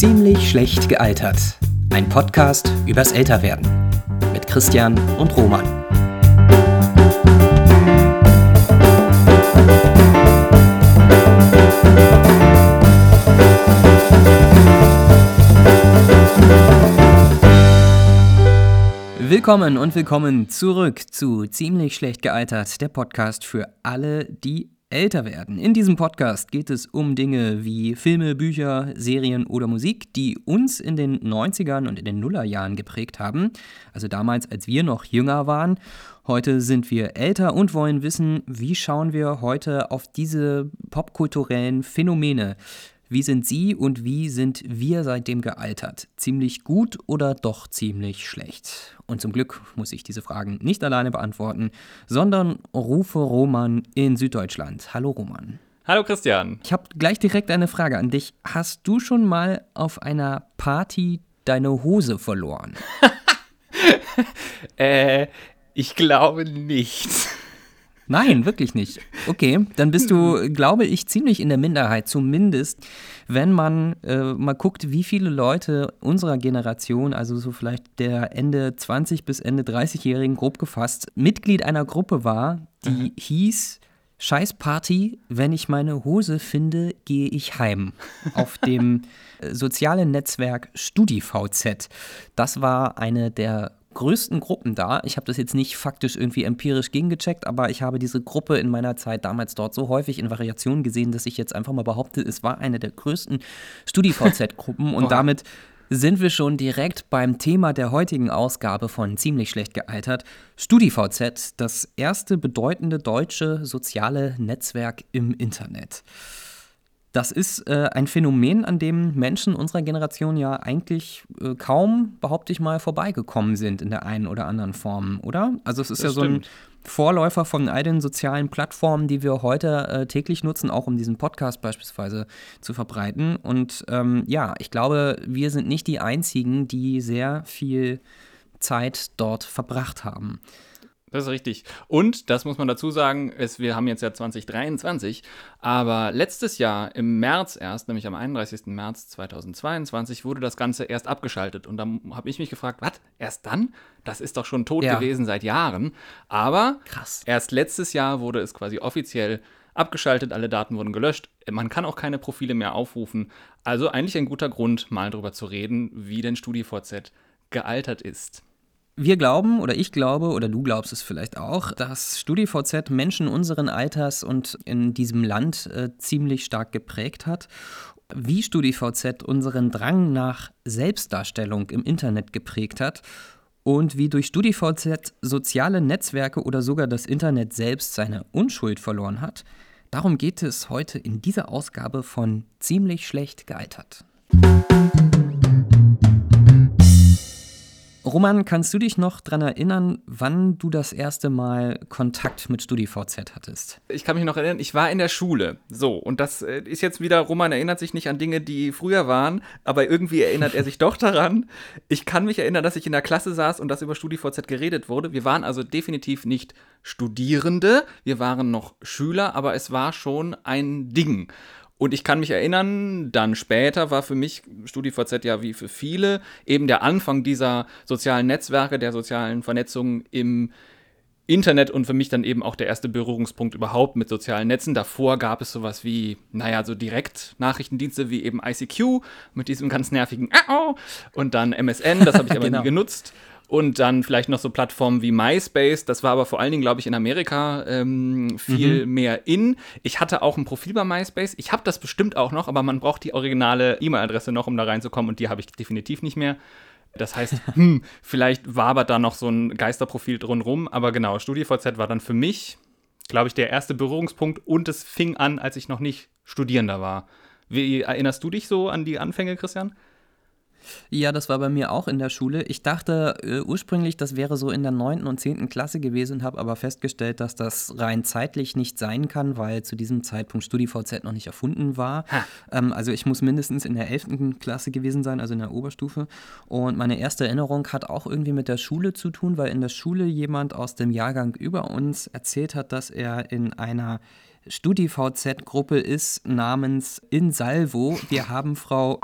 Ziemlich schlecht gealtert. Ein Podcast übers Älterwerden. Mit Christian und Roman. Willkommen und willkommen zurück zu Ziemlich schlecht gealtert, der Podcast für alle, die älter werden. In diesem Podcast geht es um Dinge wie Filme, Bücher, Serien oder Musik, die uns in den 90ern und in den Nullerjahren geprägt haben. Also damals, als wir noch jünger waren. Heute sind wir älter und wollen wissen, wie schauen wir heute auf diese popkulturellen Phänomene. Wie sind Sie und wie sind wir seitdem gealtert? Ziemlich gut oder doch ziemlich schlecht? Und zum Glück muss ich diese Fragen nicht alleine beantworten, sondern rufe Roman in Süddeutschland. Hallo Roman. Hallo Christian. Ich habe gleich direkt eine Frage an dich. Hast du schon mal auf einer Party deine Hose verloren? äh, ich glaube nicht. Nein, wirklich nicht. Okay, dann bist du, glaube ich, ziemlich in der Minderheit, zumindest wenn man äh, mal guckt, wie viele Leute unserer Generation, also so vielleicht der Ende 20 bis Ende 30-Jährigen grob gefasst, Mitglied einer Gruppe war, die mhm. hieß Scheißparty, wenn ich meine Hose finde, gehe ich heim. Auf dem äh, sozialen Netzwerk StudiVZ. Das war eine der größten Gruppen da. Ich habe das jetzt nicht faktisch irgendwie empirisch gegengecheckt, aber ich habe diese Gruppe in meiner Zeit damals dort so häufig in Variationen gesehen, dass ich jetzt einfach mal behaupte, es war eine der größten StudiVZ-Gruppen und damit sind wir schon direkt beim Thema der heutigen Ausgabe von Ziemlich schlecht gealtert. StudiVZ, das erste bedeutende deutsche soziale Netzwerk im Internet. Das ist äh, ein Phänomen, an dem Menschen unserer Generation ja eigentlich äh, kaum, behaupte ich mal, vorbeigekommen sind in der einen oder anderen Form, oder? Also es ist das ja stimmt. so ein Vorläufer von all den sozialen Plattformen, die wir heute äh, täglich nutzen, auch um diesen Podcast beispielsweise zu verbreiten. Und ähm, ja, ich glaube, wir sind nicht die Einzigen, die sehr viel Zeit dort verbracht haben. Das ist richtig. Und, das muss man dazu sagen, ist, wir haben jetzt ja 2023, aber letztes Jahr im März erst, nämlich am 31. März 2022, wurde das Ganze erst abgeschaltet. Und dann habe ich mich gefragt, was, erst dann? Das ist doch schon tot ja. gewesen seit Jahren. Aber Krass. erst letztes Jahr wurde es quasi offiziell abgeschaltet, alle Daten wurden gelöscht. Man kann auch keine Profile mehr aufrufen. Also eigentlich ein guter Grund, mal darüber zu reden, wie denn StudiVZ gealtert ist. Wir glauben oder ich glaube oder du glaubst es vielleicht auch, dass StudiVZ Menschen unseren Alters und in diesem Land äh, ziemlich stark geprägt hat. Wie StudiVZ unseren Drang nach Selbstdarstellung im Internet geprägt hat und wie durch StudiVZ soziale Netzwerke oder sogar das Internet selbst seine Unschuld verloren hat. Darum geht es heute in dieser Ausgabe von Ziemlich schlecht gealtert. Roman, kannst du dich noch daran erinnern, wann du das erste Mal Kontakt mit StudiVZ hattest? Ich kann mich noch erinnern, ich war in der Schule. So, und das äh, ist jetzt wieder, Roman erinnert sich nicht an Dinge, die früher waren, aber irgendwie erinnert er sich doch daran. Ich kann mich erinnern, dass ich in der Klasse saß und dass über StudiVZ geredet wurde. Wir waren also definitiv nicht Studierende, wir waren noch Schüler, aber es war schon ein Ding. Und ich kann mich erinnern, dann später war für mich StudiVZ ja wie für viele eben der Anfang dieser sozialen Netzwerke, der sozialen Vernetzung im Internet und für mich dann eben auch der erste Berührungspunkt überhaupt mit sozialen Netzen. Davor gab es sowas wie, naja, so Direkt-Nachrichtendienste wie eben ICQ mit diesem ganz nervigen und dann MSN, das habe ich aber genau. nie genutzt. Und dann vielleicht noch so Plattformen wie MySpace. Das war aber vor allen Dingen, glaube ich, in Amerika ähm, viel mhm. mehr in. Ich hatte auch ein Profil bei MySpace. Ich habe das bestimmt auch noch, aber man braucht die originale E-Mail-Adresse noch, um da reinzukommen. Und die habe ich definitiv nicht mehr. Das heißt, hm, vielleicht wabert da noch so ein Geisterprofil drumrum. Aber genau, StudiVZ war dann für mich, glaube ich, der erste Berührungspunkt. Und es fing an, als ich noch nicht Studierender war. Wie erinnerst du dich so an die Anfänge, Christian? Ja, das war bei mir auch in der Schule. Ich dachte äh, ursprünglich, das wäre so in der 9. und 10. Klasse gewesen, habe aber festgestellt, dass das rein zeitlich nicht sein kann, weil zu diesem Zeitpunkt StudiVZ noch nicht erfunden war. Ähm, also ich muss mindestens in der 11. Klasse gewesen sein, also in der Oberstufe. Und meine erste Erinnerung hat auch irgendwie mit der Schule zu tun, weil in der Schule jemand aus dem Jahrgang über uns erzählt hat, dass er in einer StudiVZ-Gruppe ist namens In Salvo. Wir haben Frau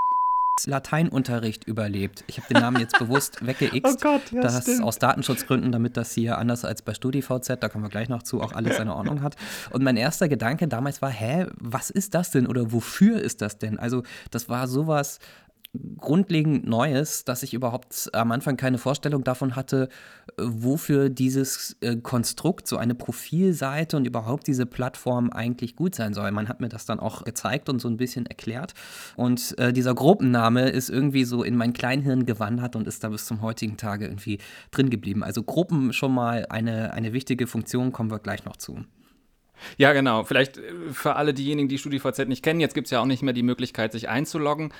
Lateinunterricht überlebt. Ich habe den Namen jetzt bewusst weggeixt. Oh Gott, ja, das stimmt. aus Datenschutzgründen, damit das hier anders als bei StudiVZ, da kommen wir gleich noch zu, auch alles seine Ordnung hat. Und mein erster Gedanke damals war, hä, was ist das denn oder wofür ist das denn? Also das war sowas grundlegend Neues, dass ich überhaupt am Anfang keine Vorstellung davon hatte, äh, wofür dieses äh, Konstrukt, so eine Profilseite und überhaupt diese Plattform eigentlich gut sein soll. Man hat mir das dann auch gezeigt und so ein bisschen erklärt. Und äh, dieser Gruppenname ist irgendwie so in mein Kleinhirn gewandert und ist da bis zum heutigen Tage irgendwie drin geblieben. Also Gruppen schon mal eine, eine wichtige Funktion, kommen wir gleich noch zu. Ja, genau. Vielleicht äh, für alle diejenigen, die StudiVZ nicht kennen, jetzt gibt es ja auch nicht mehr die Möglichkeit, sich einzuloggen.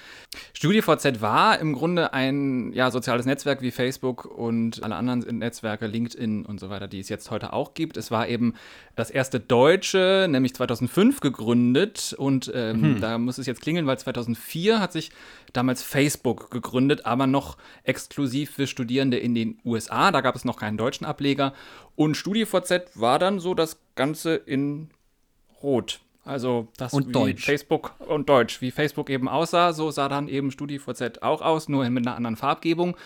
StudiVZ war im Grunde ein ja, soziales Netzwerk wie Facebook und alle anderen Netzwerke, LinkedIn und so weiter, die es jetzt heute auch gibt. Es war eben das erste deutsche, nämlich 2005 gegründet und ähm, hm. da muss es jetzt klingeln, weil 2004 hat sich damals Facebook gegründet, aber noch exklusiv für Studierende in den USA. Da gab es noch keinen deutschen Ableger. Und StudiVZ war dann so das Ganze in Rot. Also das und wie Deutsch. Facebook und Deutsch, wie Facebook eben aussah, so sah dann eben StudiVZ auch aus, nur mit einer anderen Farbgebung.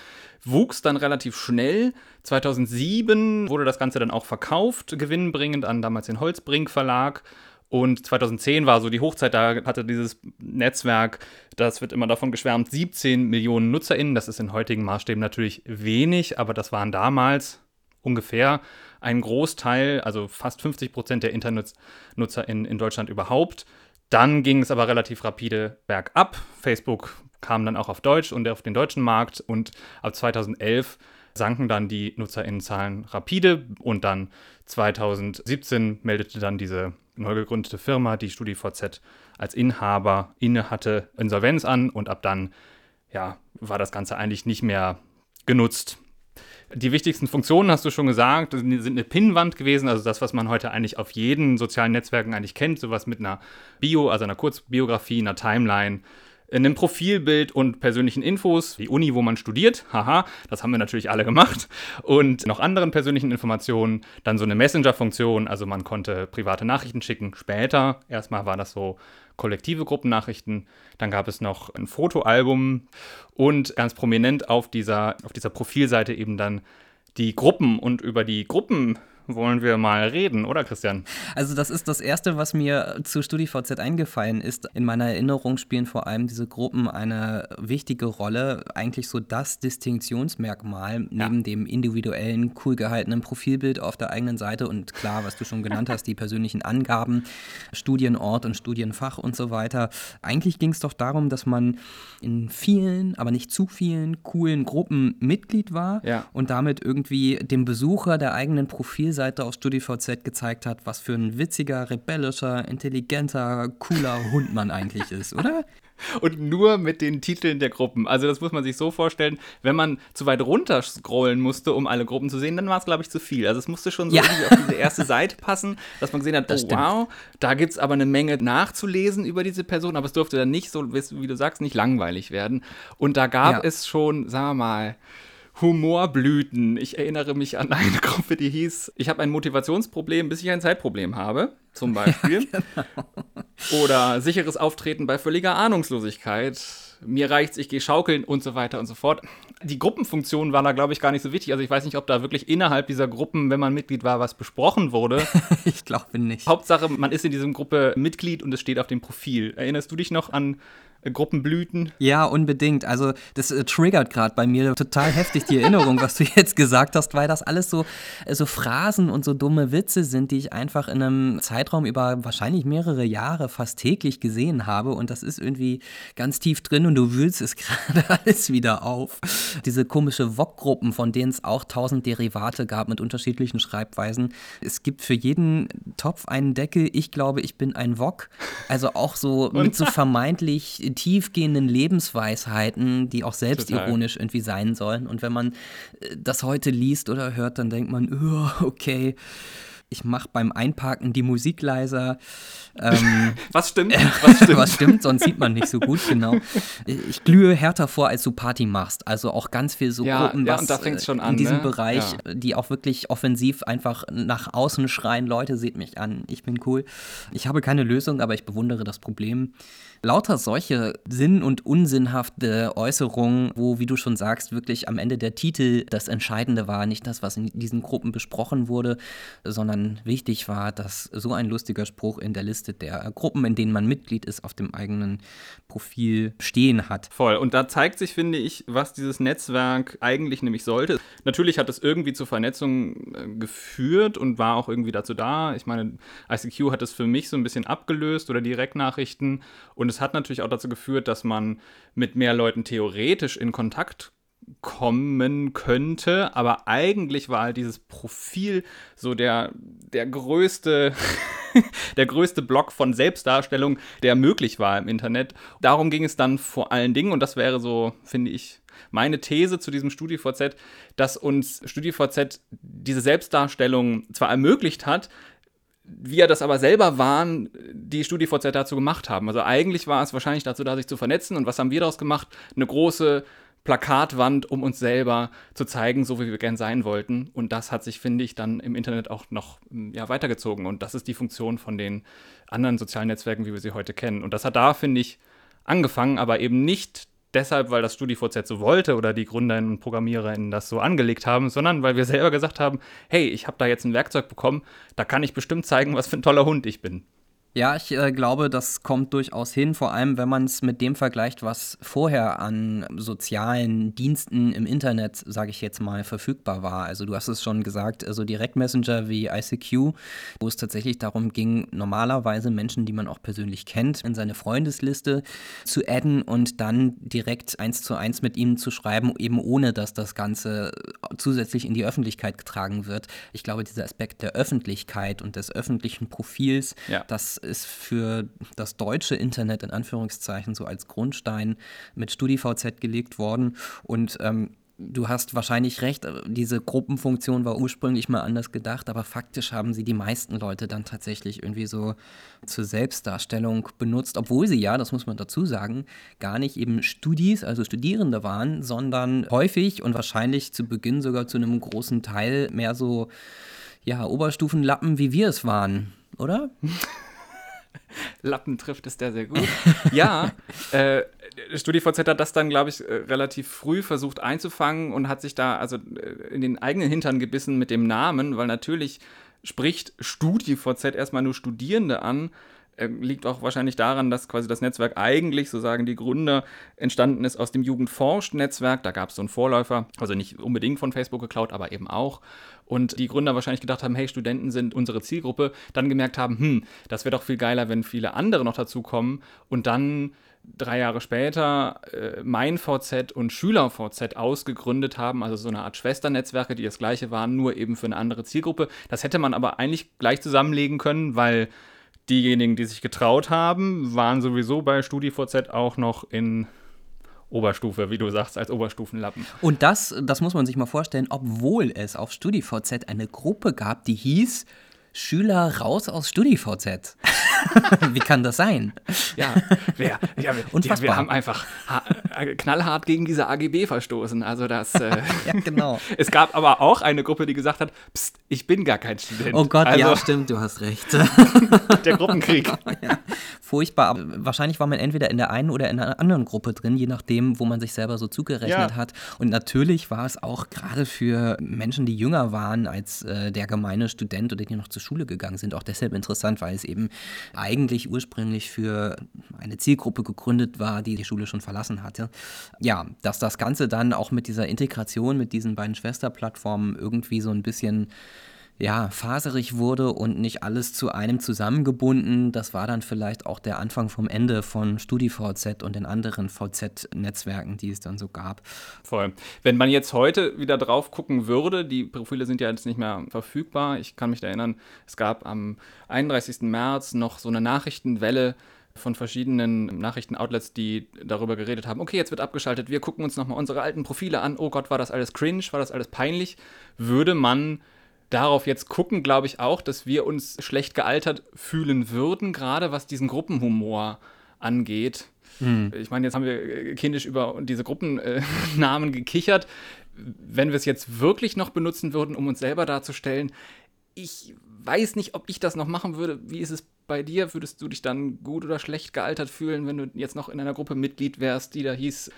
Wuchs dann relativ schnell. 2007 wurde das Ganze dann auch verkauft, gewinnbringend an damals den Holzbrink Verlag. Und 2010 war so die Hochzeit, da hatte dieses Netzwerk, das wird immer davon geschwärmt, 17 Millionen NutzerInnen. Das ist in heutigen Maßstäben natürlich wenig, aber das waren damals ungefähr ein Großteil, also fast 50 Prozent der Internetnutzer in, in Deutschland überhaupt. Dann ging es aber relativ rapide bergab. Facebook kam dann auch auf Deutsch und auf den deutschen Markt und ab 2011 sanken dann die Nutzerinnenzahlen rapide und dann 2017 meldete dann diese neu gegründete Firma, die StudiVZ als Inhaber innehatte, Insolvenz an und ab dann ja, war das Ganze eigentlich nicht mehr genutzt. Die wichtigsten Funktionen hast du schon gesagt, sind eine Pinnwand gewesen, also das, was man heute eigentlich auf jeden sozialen Netzwerken eigentlich kennt, sowas mit einer Bio, also einer Kurzbiografie, einer Timeline, einem Profilbild und persönlichen Infos, wie Uni, wo man studiert, haha, das haben wir natürlich alle gemacht, und noch anderen persönlichen Informationen, dann so eine Messenger-Funktion, also man konnte private Nachrichten schicken, später, erstmal war das so kollektive Gruppennachrichten, dann gab es noch ein Fotoalbum und ganz prominent auf dieser, auf dieser Profilseite eben dann die Gruppen und über die Gruppen wollen wir mal reden, oder Christian? Also das ist das Erste, was mir zu StudiVZ eingefallen ist. In meiner Erinnerung spielen vor allem diese Gruppen eine wichtige Rolle, eigentlich so das Distinktionsmerkmal neben ja. dem individuellen, cool gehaltenen Profilbild auf der eigenen Seite und klar, was du schon genannt hast, die persönlichen Angaben, Studienort und Studienfach und so weiter. Eigentlich ging es doch darum, dass man in vielen, aber nicht zu vielen coolen Gruppen Mitglied war ja. und damit irgendwie dem Besucher der eigenen Profilseite Seite auf StudiVZ gezeigt hat, was für ein witziger, rebellischer, intelligenter, cooler Hund man eigentlich ist, oder? Und nur mit den Titeln der Gruppen. Also das muss man sich so vorstellen, wenn man zu weit runter scrollen musste, um alle Gruppen zu sehen, dann war es, glaube ich, zu viel. Also es musste schon so Ja. irgendwie auf diese erste Seite passen, dass man gesehen hat, oh wow, da gibt es aber eine Menge nachzulesen über diese Person, aber es durfte dann nicht so, wie du sagst, nicht langweilig werden. Und da gab Ja. es schon, sagen wir mal, Humorblüten. Ich erinnere mich an eine Gruppe, die hieß, ich habe ein Motivationsproblem, bis ich ein Zeitproblem habe, zum Beispiel. Oder sicheres Auftreten bei völliger Ahnungslosigkeit. Mir reicht's, ich gehe schaukeln und so weiter und so fort. Die Gruppenfunktion war da, glaube ich, gar nicht so wichtig. Also ich weiß nicht, ob da wirklich innerhalb dieser Gruppen, wenn man Mitglied war, was besprochen wurde. Ich glaube nicht. Hauptsache, man ist in dieser Gruppe Mitglied und es steht auf dem Profil. Erinnerst du dich noch an Gruppenblüten? Ja, unbedingt. Also das äh, triggert gerade bei mir total heftig die Erinnerung, was du jetzt gesagt hast, weil das alles so, äh, so Phrasen und so dumme Witze sind, die ich einfach in einem Zeitraum über wahrscheinlich mehrere Jahre fast täglich gesehen habe. Und das ist irgendwie ganz tief drin und du wühlst es gerade alles wieder auf. Diese komische VOG-Gruppen, von denen es auch tausend Derivate gab mit unterschiedlichen Schreibweisen. Es gibt für jeden Topf einen Deckel. Ich glaube, ich bin ein VOG. Also auch so mit so vermeintlich tiefgehenden Lebensweisheiten, die auch selbstironisch irgendwie sein sollen. Und wenn man äh, das heute liest oder hört, dann denkt man, "Oh, okay, ich mache beim Einparken die Musik leiser. Ähm, Was stimmt? Was stimmt? was stimmt, sonst sieht man nicht so gut, genau. Ich glühe härter vor, als du Party machst. Also auch ganz viel so Ja, Gruppen, ja, was äh, an, in diesem ne? Bereich, Ja. die auch wirklich offensiv einfach nach außen schreien, Leute, seht mich an, ich bin cool. Ich habe keine Lösung, aber ich bewundere das Problem. Lauter solche sinn- und unsinnhafte Äußerungen, wo, wie du schon sagst, wirklich am Ende der Titel das Entscheidende war, nicht das, was in diesen Gruppen besprochen wurde, sondern wichtig war, dass so ein lustiger Spruch in der Liste der Gruppen, in denen man Mitglied ist, auf dem eigenen Profil stehen hat. Voll. Und da zeigt sich, finde ich, was dieses Netzwerk eigentlich nämlich sollte. Natürlich hat es irgendwie zur Vernetzung äh, geführt und war auch irgendwie dazu da. Ich meine, ICQ hat es für mich so ein bisschen abgelöst oder Direktnachrichten. Und es hat natürlich auch dazu geführt, dass man mit mehr Leuten theoretisch in Kontakt kommen könnte, aber eigentlich war halt dieses Profil so der, der größte, der größte Block von Selbstdarstellung, der möglich war im Internet. Darum ging es dann vor allen Dingen, und das wäre so, finde ich, meine These zu diesem StudiVZ, dass uns StudiVZ diese Selbstdarstellung zwar ermöglicht hat, wir das aber selber waren, die StudiVZ dazu gemacht haben. Also eigentlich war es wahrscheinlich dazu da, sich zu vernetzen. Und was haben wir daraus gemacht? Eine große Plakatwand, um uns selber zu zeigen, so wie wir gern sein wollten. Und das hat sich, finde ich, dann im Internet auch noch hm, ja, weitergezogen. Und das ist die Funktion von den anderen sozialen Netzwerken, wie wir sie heute kennen. Und das hat da, finde ich, angefangen, aber eben nicht deshalb, weil das StudiVZ so wollte oder die Gründerinnen und ProgrammiererInnen das so angelegt haben, sondern weil wir selber gesagt haben, hey, ich habe da jetzt ein Werkzeug bekommen, da kann ich bestimmt zeigen, was für ein toller Hund ich bin. Ja, ich äh, glaube, das kommt durchaus hin, vor allem wenn man es mit dem vergleicht, was vorher an sozialen Diensten im Internet, sage ich jetzt mal, verfügbar war. Also du hast es schon gesagt, also Direktmessenger wie ICQ, wo es tatsächlich darum ging, normalerweise Menschen, die man auch persönlich kennt, in seine Freundesliste zu adden und dann direkt eins zu eins mit ihnen zu schreiben, eben ohne dass das Ganze zusätzlich in die Öffentlichkeit getragen wird. Ich glaube, dieser Aspekt der Öffentlichkeit und des öffentlichen Profils, ja. das ist für das deutsche Internet in Anführungszeichen so als Grundstein mit StudiVZ gelegt worden. Und ähm, du hast wahrscheinlich recht, diese Gruppenfunktion war ursprünglich mal anders gedacht, aber faktisch haben sie die meisten Leute dann tatsächlich irgendwie so zur Selbstdarstellung benutzt, obwohl sie ja, das muss man dazu sagen, gar nicht eben Studis, also Studierende waren, sondern häufig und wahrscheinlich zu Beginn sogar zu einem großen Teil mehr so, ja, Oberstufenlappen, wie wir es waren, oder? Lappen trifft es der sehr gut. ja, äh, StudiVZ hat das dann, glaube ich, äh, relativ früh versucht einzufangen und hat sich da also äh, in den eigenen Hintern gebissen mit dem Namen, weil natürlich spricht StudiVZ erstmal nur Studierende an. Ähm, liegt auch wahrscheinlich daran, dass quasi das Netzwerk eigentlich, so sagen die Gründer, entstanden ist aus dem Jugendforscht-Netzwerk. Da gab es so einen Vorläufer, also nicht unbedingt von Facebook geklaut, aber eben auch und die Gründer wahrscheinlich gedacht haben, hey, Studenten sind unsere Zielgruppe, dann gemerkt haben, hm, das wäre doch viel geiler, wenn viele andere noch dazukommen und dann drei Jahre später äh, mein VZ und Schüler VZ ausgegründet haben, also so eine Art Schwesternetzwerke, die das gleiche waren, nur eben für eine andere Zielgruppe. Das hätte man aber eigentlich gleich zusammenlegen können, weil diejenigen, die sich getraut haben, waren sowieso bei StudiVZ auch noch in Oberstufe, wie du sagst, als Oberstufenlappen. Und das, das muss man sich mal vorstellen, obwohl es auf StudiVZ eine Gruppe gab, die hieß Schüler raus aus StudiVZ. Wie kann das sein? Ja, wir, ja, wir, ja, wir haben einfach knallhart gegen diese AGB verstoßen. Also das. Äh, ja, genau. Es gab aber auch eine Gruppe, die gesagt hat: Psst, ich bin gar kein Student. Oh Gott, also, ja, stimmt, du hast recht. der Gruppenkrieg. Ja, furchtbar. Aber wahrscheinlich war man entweder in der einen oder in einer anderen Gruppe drin, je nachdem, wo man sich selber so zugerechnet hat. Und natürlich war es auch gerade für Menschen, die jünger waren als äh, der gemeine Student oder die noch zur Schule gegangen sind, auch deshalb interessant, weil es eben eigentlich ursprünglich für eine Zielgruppe gegründet war, die die Schule schon verlassen hatte. Ja, dass das Ganze dann auch mit dieser Integration mit diesen beiden Schwesterplattformen irgendwie so ein bisschen ja, faserig wurde und nicht alles zu einem zusammengebunden. Das war dann vielleicht auch der Anfang vom Ende von StudiVZ und den anderen VZ-Netzwerken, die es dann so gab. Voll. Wenn man jetzt heute wieder drauf gucken würde, die Profile sind ja jetzt nicht mehr verfügbar. Ich kann mich erinnern, es gab am 31. März noch so eine Nachrichtenwelle von verschiedenen Nachrichtenoutlets, die darüber geredet haben, okay, jetzt wird abgeschaltet, wir gucken uns nochmal unsere alten Profile an, oh Gott, war das alles cringe, war das alles peinlich, würde man darauf jetzt gucken, glaube ich auch, dass wir uns schlecht gealtert fühlen würden, gerade was diesen Gruppenhumor angeht. Hm. Ich meine, jetzt haben wir äh, kindisch über diese Gruppennamen gekichert. Wenn wir es jetzt wirklich noch benutzen würden, um uns selber darzustellen, ich weiß nicht, ob ich das noch machen würde. Wie ist es bei dir? Würdest du dich dann gut oder schlecht gealtert fühlen, wenn du jetzt noch in einer Gruppe Mitglied wärst, die da hieß,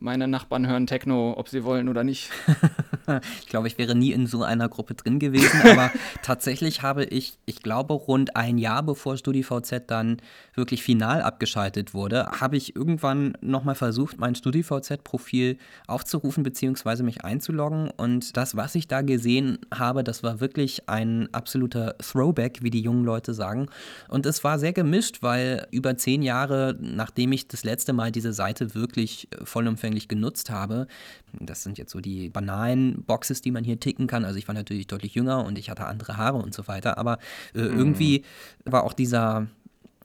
meine Nachbarn hören Techno, ob sie wollen oder nicht. ich glaube, ich wäre nie in so einer Gruppe drin gewesen, aber tatsächlich habe ich, ich glaube, rund ein Jahr bevor StudiVZ dann wirklich final abgeschaltet wurde, habe ich irgendwann nochmal versucht, mein StudiVZ-Profil aufzurufen bzw. mich einzuloggen und das, was ich da gesehen habe, das war wirklich ein absoluter Throwback, wie die jungen Leute sagen. Und es war sehr gemischt, weil über zehn Jahre, nachdem ich das letzte Mal diese Seite wirklich vollumfänglich anfänglich genutzt habe. Das sind jetzt so die banalen Boxes, die man hier ticken kann. Also ich war natürlich deutlich jünger und ich hatte andere Haare und so weiter. Aber äh, mhm. irgendwie war auch dieser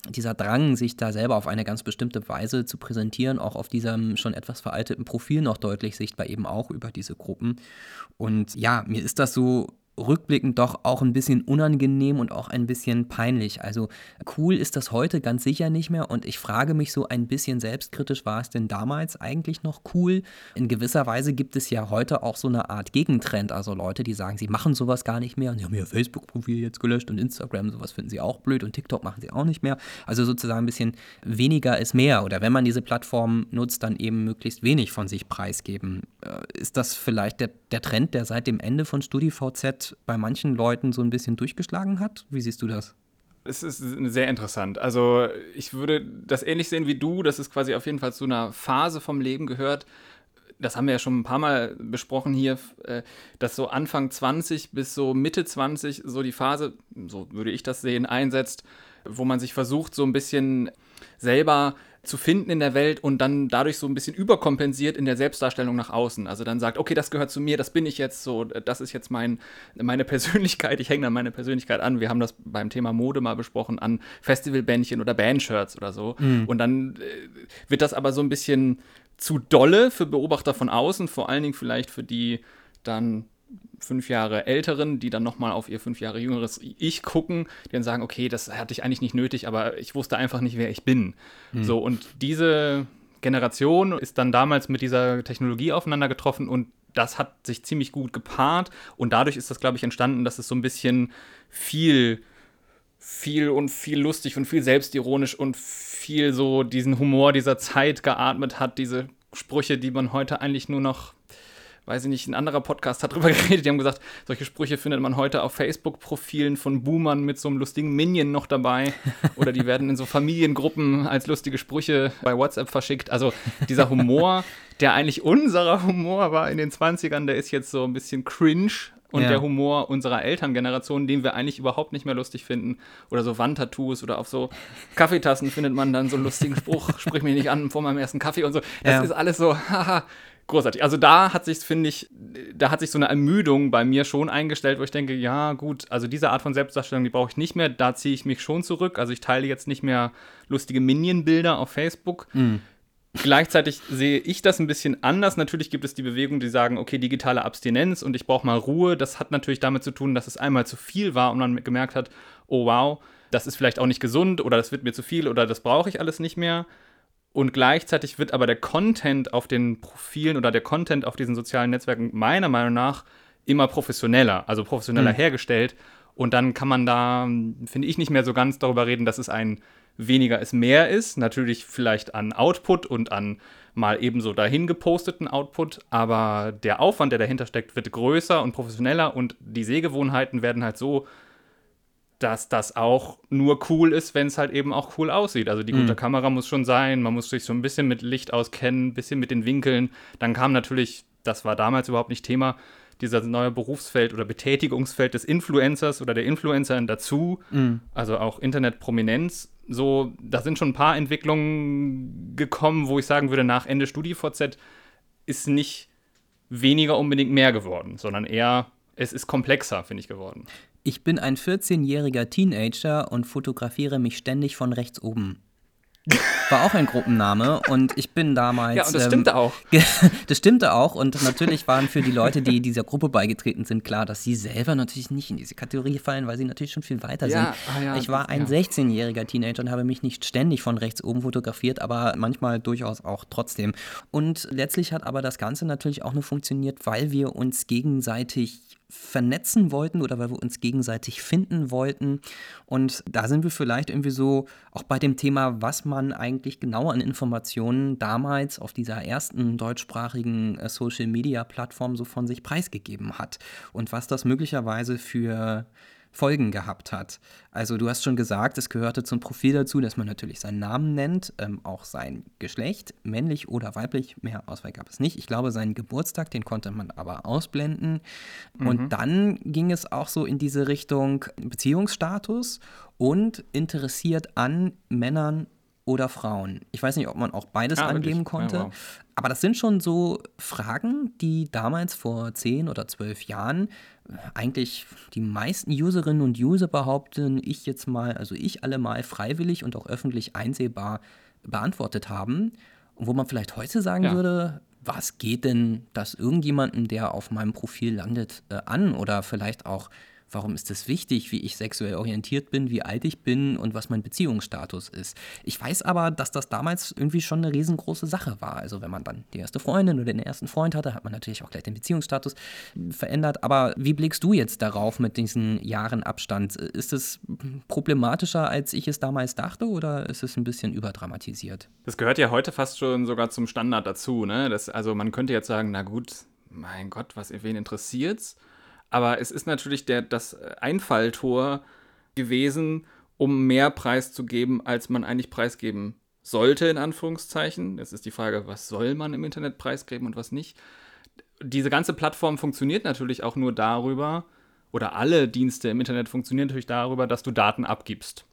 dieser Drang, sich da selber auf eine ganz bestimmte Weise zu präsentieren, auch auf diesem schon etwas veralteten Profil noch deutlich sichtbar, eben auch über diese Gruppen. Und ja, mir ist das so rückblickend doch auch ein bisschen unangenehm und auch ein bisschen peinlich. Also cool ist das heute ganz sicher nicht mehr und ich frage mich so ein bisschen selbstkritisch, war es denn damals eigentlich noch cool? In gewisser Weise gibt es ja heute auch so eine Art Gegentrend, also Leute, die sagen, sie machen sowas gar nicht mehr und sie haben ihr Facebook-Profil jetzt gelöscht und Instagram, sowas finden sie auch blöd und TikTok machen sie auch nicht mehr. Also sozusagen ein bisschen weniger ist mehr oder wenn man diese Plattform nutzt, dann eben möglichst wenig von sich preisgeben. Äh, ist das vielleicht der, der Trend, der seit dem Ende von StudiVZ bei manchen Leuten so ein bisschen durchgeschlagen hat. Wie siehst du das? Es ist sehr interessant. Also ich würde das ähnlich sehen wie du, dass es quasi auf jeden Fall zu einer Phase vom Leben gehört. Das haben wir ja schon ein paar Mal besprochen hier, äh, dass so Anfang 20 bis so Mitte 20 so die Phase, so würde ich das sehen, einsetzt, wo man sich versucht, so ein bisschen selber zu finden in der Welt und dann dadurch so ein bisschen überkompensiert in der Selbstdarstellung nach außen. Also dann sagt, okay, das gehört zu mir, das bin ich jetzt so, das ist jetzt mein, meine Persönlichkeit, ich hänge an meine Persönlichkeit an. Wir haben das beim Thema Mode mal besprochen, an Festivalbändchen oder Bandshirts oder so. Mhm. Und dann äh, wird das aber so ein bisschen zu dolle für Beobachter von außen, vor allen Dingen vielleicht für die dann fünf Jahre Älteren, die dann nochmal auf ihr fünf Jahre jüngeres Ich gucken, die dann sagen, okay, das hatte ich eigentlich nicht nötig, aber ich wusste einfach nicht, wer ich bin. Mhm. So, und diese Generation ist dann damals mit dieser Technologie aufeinander getroffen und das hat sich ziemlich gut gepaart und dadurch ist das, glaube ich, entstanden, dass es so ein bisschen viel, viel und viel lustig und viel selbstironisch und viel so diesen Humor dieser Zeit geatmet hat, diese Sprüche, die man heute eigentlich nur noch weiß ich nicht, ein anderer Podcast hat drüber geredet, die haben gesagt, solche Sprüche findet man heute auf Facebook-Profilen von Boomern mit so einem lustigen Minion noch dabei. Oder die werden in so Familiengruppen als lustige Sprüche bei WhatsApp verschickt. Also dieser Humor, der eigentlich unserer Humor war in den 20ern, der ist jetzt so ein bisschen cringe. Und ja. der Humor unserer Elterngeneration, den wir eigentlich überhaupt nicht mehr lustig finden. Oder so Wandtattoos oder auf so Kaffeetassen findet man dann so einen lustigen Spruch, sprich mich nicht an vor meinem ersten Kaffee und so. Das ja. ist alles so, haha, großartig. Also da hat sich, finde ich, da hat sich so eine Ermüdung bei mir schon eingestellt, wo ich denke, ja gut, also diese Art von Selbstdarstellung, die brauche ich nicht mehr. Da ziehe ich mich schon zurück. Also ich teile jetzt nicht mehr lustige Minion-Bilder auf Facebook. Mhm. Gleichzeitig sehe ich das ein bisschen anders. Natürlich gibt es die Bewegung, die sagen, okay, digitale Abstinenz und ich brauche mal Ruhe. Das hat natürlich damit zu tun, dass es einmal zu viel war und man gemerkt hat, oh wow, das ist vielleicht auch nicht gesund oder das wird mir zu viel oder das brauche ich alles nicht mehr. Und gleichzeitig wird aber der Content auf den Profilen oder der Content auf diesen sozialen Netzwerken meiner Meinung nach immer professioneller, also professioneller mhm. hergestellt. Und dann kann man da, finde ich, nicht mehr so ganz darüber reden, dass es ein weniger ist mehr ist. Natürlich vielleicht an Output und an mal ebenso dahin geposteten Output, aber der Aufwand, der dahinter steckt, wird größer und professioneller und die Sehgewohnheiten werden halt so dass das auch nur cool ist, wenn es halt eben auch cool aussieht. Also die gute mhm. Kamera muss schon sein, man muss sich so ein bisschen mit Licht auskennen, ein bisschen mit den Winkeln. Dann kam natürlich, das war damals überhaupt nicht Thema, dieser neue Berufsfeld oder Betätigungsfeld des Influencers oder der Influencerin dazu, mhm. also auch Internetprominenz. So, da sind schon ein paar Entwicklungen gekommen, wo ich sagen würde, nach Ende StudiVZ ist nicht weniger unbedingt mehr geworden, sondern eher, es ist komplexer, finde ich, geworden. Ich bin ein 14-jähriger Teenager und fotografiere mich ständig von rechts oben. war auch ein Gruppenname und ich bin damals. Ja, und das ähm, stimmte auch. das stimmte auch und natürlich waren für die Leute, die dieser Gruppe beigetreten sind, klar, dass sie selber natürlich nicht in diese Kategorie fallen, weil sie natürlich schon viel weiter ja, sind. Ah, ja, ich war ein ja. 16-jähriger Teenager und habe mich nicht ständig von rechts oben fotografiert, aber manchmal durchaus auch trotzdem. Und letztlich hat aber das Ganze natürlich auch nur funktioniert, weil wir uns gegenseitig vernetzen wollten oder weil wir uns gegenseitig finden wollten. Und da sind wir vielleicht irgendwie so auch bei dem Thema, was man eigentlich genau an Informationen damals auf dieser ersten deutschsprachigen äh, Social-Media-Plattform so von sich preisgegeben hat und was das möglicherweise für Folgen gehabt hat. Also du hast schon gesagt, es gehörte zum Profil dazu, dass man natürlich seinen Namen nennt, ähm, auch sein Geschlecht, männlich oder weiblich, mehr Auswahl gab es nicht. Ich glaube, seinen Geburtstag, den konnte man aber ausblenden. Mhm. Und dann ging es auch so in diese Richtung Beziehungsstatus und interessiert an Männern oder Frauen. Ich weiß nicht, ob man auch beides ja, angeben wirklich? konnte. Ja, wow. Aber das sind schon so Fragen, die damals vor zehn oder zwölf Jahren eigentlich die meisten Userinnen und User behaupten, ich jetzt mal, also ich alle mal freiwillig und auch öffentlich einsehbar beantwortet haben. Und wo man vielleicht heute sagen ja. würde, was geht denn das irgendjemanden, der auf meinem Profil landet, äh, an? Oder vielleicht auch Warum ist es wichtig, wie ich sexuell orientiert bin, wie alt ich bin und was mein Beziehungsstatus ist? Ich weiß aber, dass das damals irgendwie schon eine riesengroße Sache war. Also wenn man dann die erste Freundin oder den ersten Freund hatte, hat man natürlich auch gleich den Beziehungsstatus verändert. Aber wie blickst du jetzt darauf mit diesen Jahren Abstand? Ist es problematischer, als ich es damals dachte oder ist es ein bisschen überdramatisiert? Das gehört ja heute fast schon sogar zum Standard dazu. Ne? Das, also man könnte jetzt sagen, na gut, mein Gott, was wen interessiert's? Aber es ist natürlich der, das Einfalltor gewesen, um mehr Preis zu geben, als man eigentlich preisgeben sollte, in Anführungszeichen. Jetzt ist die Frage, was soll man im Internet preisgeben und was nicht. Diese ganze Plattform funktioniert natürlich auch nur darüber, oder alle Dienste im Internet funktionieren natürlich darüber, dass du Daten abgibst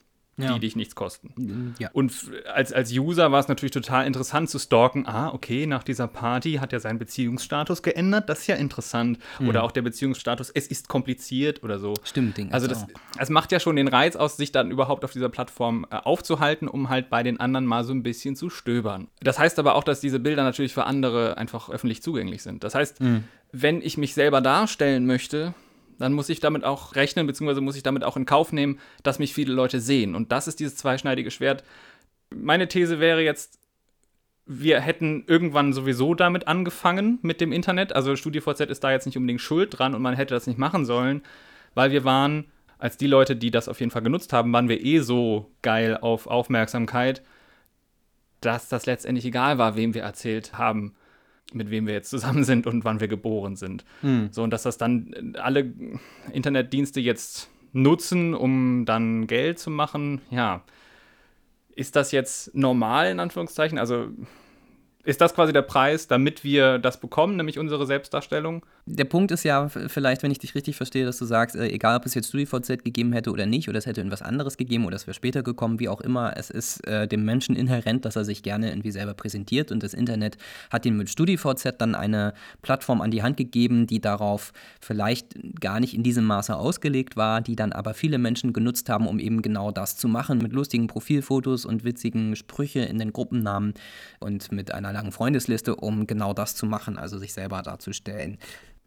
ja. die dich nichts kosten. Mhm, ja. Und als, als User war es natürlich total interessant zu stalken, ah, okay, nach dieser Party hat er seinen Beziehungsstatus geändert, das ist ja interessant. Mhm. Oder auch der Beziehungsstatus, es ist kompliziert oder so. Stimmt, Ding. Also das, es macht ja schon den Reiz aus, sich dann überhaupt auf dieser Plattform äh, aufzuhalten, um halt bei den anderen mal so ein bisschen zu stöbern. Das heißt aber auch, dass diese Bilder natürlich für andere einfach öffentlich zugänglich sind. Das heißt, mhm. wenn ich mich selber darstellen möchte, dann muss ich damit auch rechnen, beziehungsweise muss ich damit auch in Kauf nehmen, dass mich viele Leute sehen. Und das ist dieses zweischneidige Schwert. Meine These wäre jetzt, wir hätten irgendwann sowieso damit angefangen mit dem Internet. Also StudiVZ ist da jetzt nicht unbedingt schuld dran und man hätte das nicht machen sollen, weil wir waren, als die Leute, die das auf jeden Fall genutzt haben, waren wir eh so geil auf Aufmerksamkeit, dass das letztendlich egal war, wem wir erzählt haben mit wem wir jetzt zusammen sind und wann wir geboren sind. Hm. So, und dass das dann alle Internetdienste jetzt nutzen, um dann Geld zu machen, ja. Ist das jetzt normal in Anführungszeichen? Also ist das quasi der Preis, damit wir das bekommen, nämlich unsere Selbstdarstellung? Der Punkt ist ja vielleicht, wenn ich dich richtig verstehe, dass du sagst, äh, egal ob es jetzt StudiVZ gegeben hätte oder nicht, oder es hätte irgendwas anderes gegeben oder es wäre später gekommen, wie auch immer, es ist äh, dem Menschen inhärent, dass er sich gerne irgendwie selber präsentiert und das Internet hat ihm mit StudiVZ dann eine Plattform an die Hand gegeben, die darauf vielleicht gar nicht in diesem Maße ausgelegt war, die dann aber viele Menschen genutzt haben, um eben genau das zu machen, mit lustigen Profilfotos und witzigen Sprüche in den Gruppennamen und mit einer langen Freundesliste, um genau das zu machen, also sich selber darzustellen.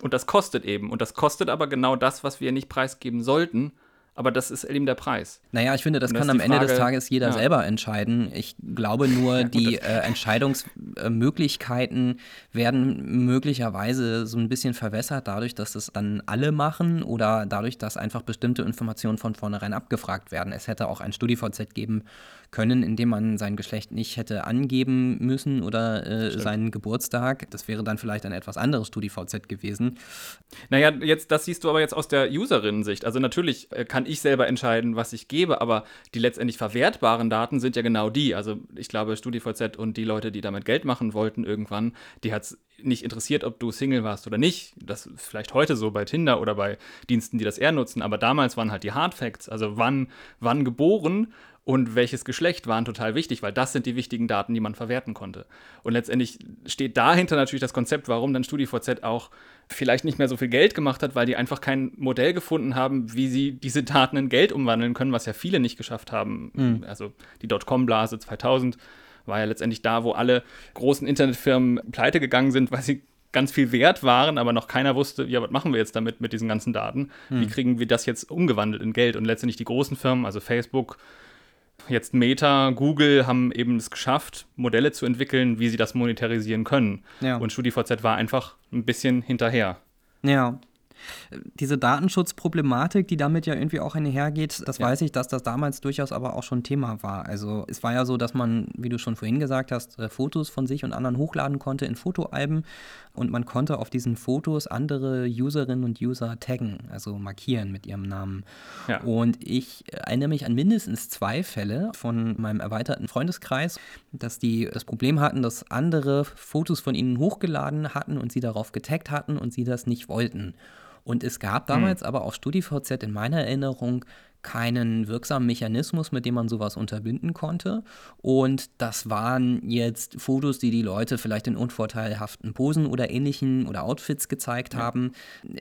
Und das kostet eben. Und das kostet aber genau das, was wir nicht preisgeben sollten. Aber das ist eben der Preis. Naja, ich finde, das kann am Ende des Tages jeder ja. selber entscheiden. Ich glaube nur, ja, die äh, Entscheidungsmöglichkeiten werden möglicherweise so ein bisschen verwässert, dadurch, dass es dann alle machen oder dadurch, dass einfach bestimmte Informationen von vornherein abgefragt werden. Es hätte auch ein StudiVZ geben können, indem man sein Geschlecht nicht hätte angeben müssen oder äh, seinen Geburtstag. Das wäre dann vielleicht ein etwas anderes StudiVZ gewesen. Naja, jetzt, das siehst du aber jetzt aus der Userinnen-Sicht. Also natürlich äh, kann ich selber entscheiden, was ich gebe, aber die letztendlich verwertbaren Daten sind ja genau die. Also ich glaube, StudiVZ und die Leute, die damit Geld machen wollten irgendwann, die hat es nicht interessiert, ob du Single warst oder nicht. Das ist vielleicht heute so bei Tinder oder bei Diensten, die das eher nutzen, aber damals waren halt die Hard Facts, also wann, wann geboren und welches Geschlecht waren total wichtig, weil das sind die wichtigen Daten, die man verwerten konnte. Und letztendlich steht dahinter natürlich das Konzept, warum dann StudiVZ auch vielleicht nicht mehr so viel Geld gemacht hat, weil die einfach kein Modell gefunden haben, wie sie diese Daten in Geld umwandeln können, was ja viele nicht geschafft haben. Mhm. Also die Dotcom-Blase 2000 war ja letztendlich da, wo alle großen Internetfirmen pleite gegangen sind, weil sie ganz viel wert waren, aber noch keiner wusste, ja, was machen wir jetzt damit mit diesen ganzen Daten? Hm. Wie kriegen wir das jetzt umgewandelt in Geld? Und letztendlich die großen Firmen, also Facebook, jetzt Meta, Google haben eben es geschafft, Modelle zu entwickeln, wie sie das monetarisieren können. Ja. Und StudiVZ war einfach ein bisschen hinterher. Ja, diese Datenschutzproblematik, die damit ja irgendwie auch einhergeht, das ja. weiß ich, dass das damals durchaus aber auch schon Thema war. Also es war ja so, dass man, wie du schon vorhin gesagt hast, äh, Fotos von sich und anderen hochladen konnte in Fotoalben und man konnte auf diesen Fotos andere Userinnen und User taggen, also markieren mit ihrem Namen. Ja. Und ich erinnere mich an mindestens zwei Fälle von meinem erweiterten Freundeskreis, dass die das Problem hatten, dass andere Fotos von ihnen hochgeladen hatten und sie darauf getaggt hatten und sie das nicht wollten. Und es gab damals hm. aber auch StudiVZ in meiner Erinnerung keinen wirksamen Mechanismus, mit dem man sowas unterbinden konnte. Und das waren jetzt Fotos, die die Leute vielleicht in unvorteilhaften Posen oder ähnlichen oder Outfits gezeigt ja. haben.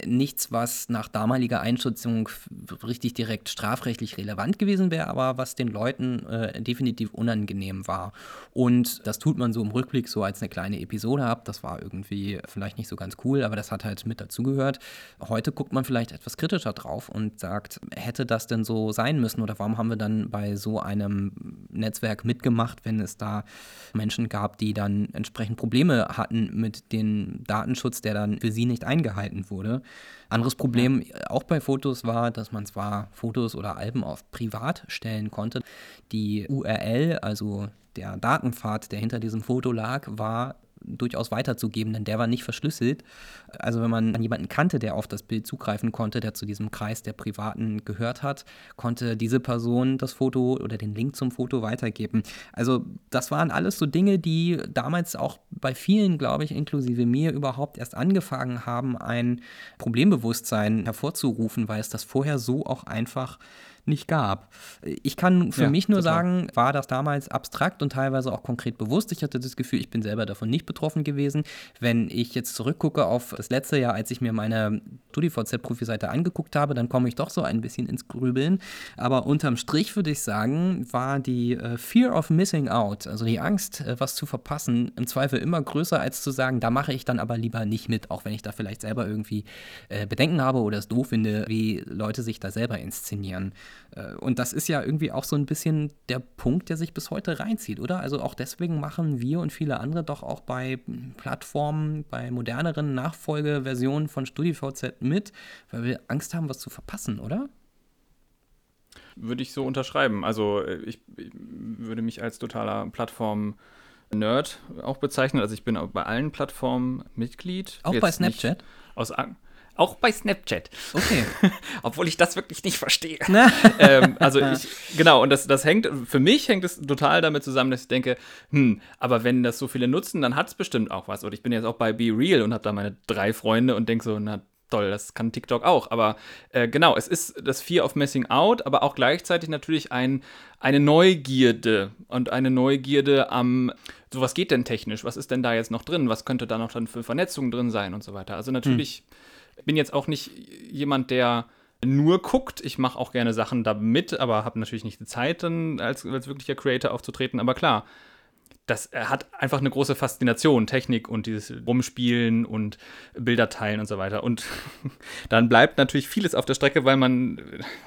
Nichts, was nach damaliger Einschätzung richtig direkt strafrechtlich relevant gewesen wäre, aber was den Leuten äh, definitiv unangenehm war. Und das tut man so im Rückblick so als eine kleine Episode ab. Das war irgendwie vielleicht nicht so ganz cool, aber das hat halt mit dazugehört. Heute guckt man vielleicht etwas kritischer drauf und sagt, hätte das denn so so sein müssen oder warum haben wir dann bei so einem Netzwerk mitgemacht, wenn es da Menschen gab, die dann entsprechend Probleme hatten mit dem Datenschutz, der dann für sie nicht eingehalten wurde. Anderes Problem ja. auch bei Fotos war, dass man zwar Fotos oder Alben auf privat stellen konnte. Die URL, also der Datenpfad, der hinter diesem Foto lag, war durchaus weiterzugeben, denn der war nicht verschlüsselt. Also wenn man jemanden kannte, der auf das Bild zugreifen konnte, der zu diesem Kreis der Privaten gehört hat, konnte diese Person das Foto oder den Link zum Foto weitergeben. Also das waren alles so Dinge, die damals auch bei vielen, glaube ich, inklusive mir überhaupt erst angefangen haben, ein Problembewusstsein hervorzurufen, weil es das vorher so auch einfach nicht gab. Ich kann für ja, mich nur total. sagen, war das damals abstrakt und teilweise auch konkret bewusst. Ich hatte das Gefühl, ich bin selber davon nicht betroffen gewesen. Wenn ich jetzt zurückgucke auf das letzte Jahr, als ich mir meine StudiVZ-Profi-Seite angeguckt habe, dann komme ich doch so ein bisschen ins Grübeln. Aber unterm Strich würde ich sagen, war die äh, Fear of Missing Out, also die Angst, äh, was zu verpassen, im Zweifel immer größer, als zu sagen, da mache ich dann aber lieber nicht mit, auch wenn ich da vielleicht selber irgendwie äh, Bedenken habe oder es doof finde, wie Leute sich da selber inszenieren. Äh, und das ist ja irgendwie auch so ein bisschen der Punkt, der sich bis heute reinzieht, oder? Also auch deswegen machen wir und viele andere doch auch bei Plattformen, bei moderneren Nachfolgeversionen von StudiVZ mit, weil wir Angst haben, was zu verpassen, oder? Würde ich so unterschreiben. Also äh, ich, ich würde mich als totaler Plattform Nerd auch bezeichnen. Also ich bin bei allen Plattformen Mitglied. Auch Jetzt bei Snapchat? Aus, auch bei Snapchat. Okay. Obwohl ich das wirklich nicht verstehe. ähm, also ich, genau, und das, das hängt, für mich hängt es total damit zusammen, dass ich denke, hm, aber wenn das so viele nutzen, dann hat es bestimmt auch was. Und ich bin jetzt auch bei Be Real und habe da meine drei Freunde und denke so, na toll, das kann TikTok auch. Aber äh, genau, es ist das Fear of Missing Out, aber auch gleichzeitig natürlich ein, eine Neugierde und eine Neugierde am, so was geht denn technisch? Was ist denn da jetzt noch drin? Was könnte da noch dann für Vernetzungen drin sein und so weiter? Also natürlich. Hm bin jetzt auch nicht jemand, der nur guckt. Ich mache auch gerne Sachen da mit, aber habe natürlich nicht die Zeit, dann als, als wirklicher Creator aufzutreten. Aber klar, das hat einfach eine große Faszination, Technik und dieses Rumspielen und Bilder teilen und so weiter. Und dann bleibt natürlich vieles auf der Strecke, weil man,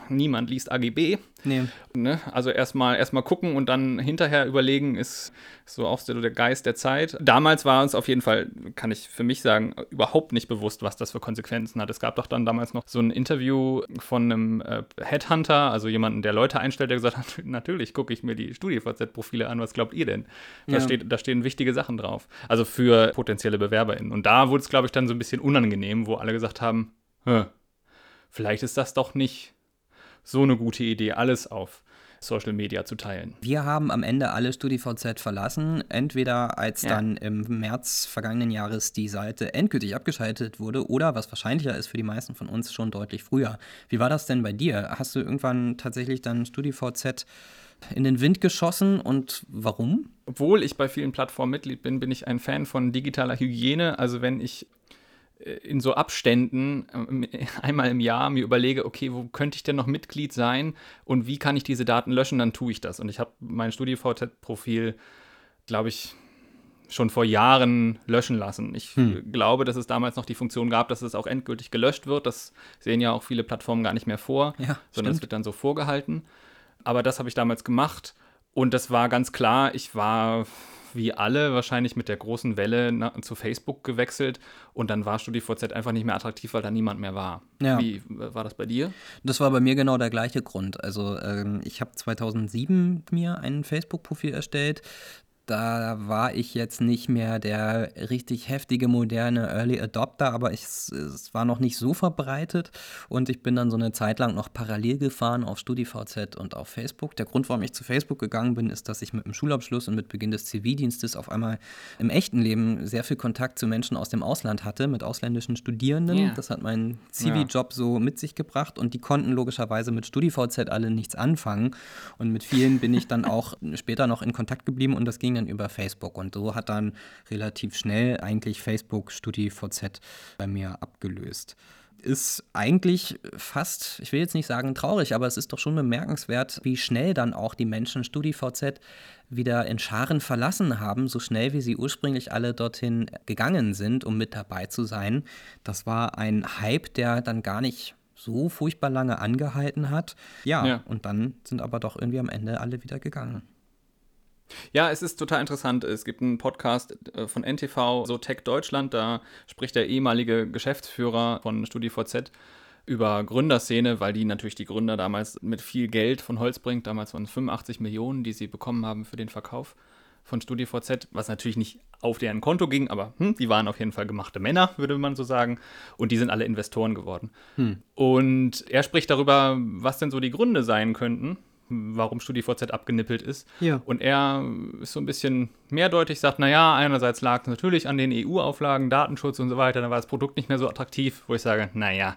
niemand liest AGB. Nee. Ne? Also erstmal erstmal gucken und dann hinterher überlegen, ist so auch der Geist der Zeit. Damals war uns auf jeden Fall, kann ich für mich sagen, überhaupt nicht bewusst, was das für Konsequenzen hat. Es gab doch dann damals noch so ein Interview von einem äh, Headhunter, also jemanden, der Leute einstellt, der gesagt hat, natürlich gucke ich mir die StudiVZ-Profile an, was glaubt ihr denn? Da, ja. steht, da stehen wichtige Sachen drauf. Also für potenzielle BewerberInnen. Und da wurde es, glaube ich, dann so ein bisschen unangenehm, wo alle gesagt haben, vielleicht ist das doch nicht so eine gute Idee, alles auf Social Media zu teilen. Wir haben am Ende alle StudiVZ verlassen, entweder als ja. dann im März vergangenen Jahres die Seite endgültig abgeschaltet wurde oder, was wahrscheinlicher ist für die meisten von uns, schon deutlich früher. Wie war das denn bei dir? Hast du irgendwann tatsächlich dann StudiVZ in den Wind geschossen und warum? Obwohl ich bei vielen Plattformen Mitglied bin, bin ich ein Fan von digitaler Hygiene. Also wenn ich in so Abständen äh, einmal im Jahr mir überlege, okay, wo könnte ich denn noch Mitglied sein und wie kann ich diese Daten löschen, dann tue ich das. Und ich habe mein StudiVZ-Profil glaube ich, schon vor Jahren löschen lassen. Ich hm. glaube, dass es damals noch die Funktion gab, dass es auch endgültig gelöscht wird. Das sehen ja auch viele Plattformen gar nicht mehr vor, ja, sondern es wird dann so vorgehalten. Aber das habe ich damals gemacht und das war ganz klar, ich war wie alle wahrscheinlich mit der großen Welle na, zu Facebook gewechselt und dann war StudiVZ einfach nicht mehr attraktiv, weil da niemand mehr war. Ja. Wie war das bei dir? Das war bei mir genau der gleiche Grund. Also ähm, ich habe 2007 mir ein Facebook-Profil erstellt da war ich jetzt nicht mehr der richtig heftige, moderne Early Adopter, aber ich, es war noch nicht so verbreitet und ich bin dann so eine Zeit lang noch parallel gefahren auf StudiVZ und auf Facebook. Der Grund, warum ich zu Facebook gegangen bin, ist, dass ich mit dem Schulabschluss und mit Beginn des Zivildienstes auf einmal im echten Leben sehr viel Kontakt zu Menschen aus dem Ausland hatte, mit ausländischen Studierenden. Yeah. Das hat mein Zivi-Job so mit sich gebracht und die konnten logischerweise mit StudiVZ alle nichts anfangen und mit vielen bin ich dann auch später noch in Kontakt geblieben und das ging dann über Facebook. Und so hat dann relativ schnell eigentlich Facebook StudiVZ bei mir abgelöst ist eigentlich fast, ich will jetzt nicht sagen traurig, aber es ist doch schon bemerkenswert, wie schnell dann auch die Menschen StudiVZ wieder in Scharen verlassen haben, so schnell wie sie ursprünglich alle dorthin gegangen sind, um mit dabei zu sein. Das war ein Hype, der dann gar nicht so furchtbar lange angehalten hat. Ja, ja. und dann sind aber doch irgendwie am Ende alle wieder gegangen. Ja, es ist total interessant. Es gibt einen Podcast äh, von NTV, so Tech Deutschland, da spricht der ehemalige Geschäftsführer von StudiVZ über Gründerszene, weil die natürlich die Gründer damals mit viel Geld von Holz bringt. Damals waren es 85 Millionen, die sie bekommen haben für den Verkauf von StudiVZ, was natürlich nicht auf deren Konto ging, aber hm, die waren auf jeden Fall gemachte Männer, würde man so sagen. Und die sind alle Investoren geworden. Hm. Und er spricht darüber, was denn so die Gründe sein könnten, warum StudiVZ abgenippelt ist. Ja. Und er ist so ein bisschen mehrdeutig, sagt, naja, einerseits lag es natürlich an den EU-Auflagen, Datenschutz und so weiter, dann war das Produkt nicht mehr so attraktiv, wo ich sage, naja,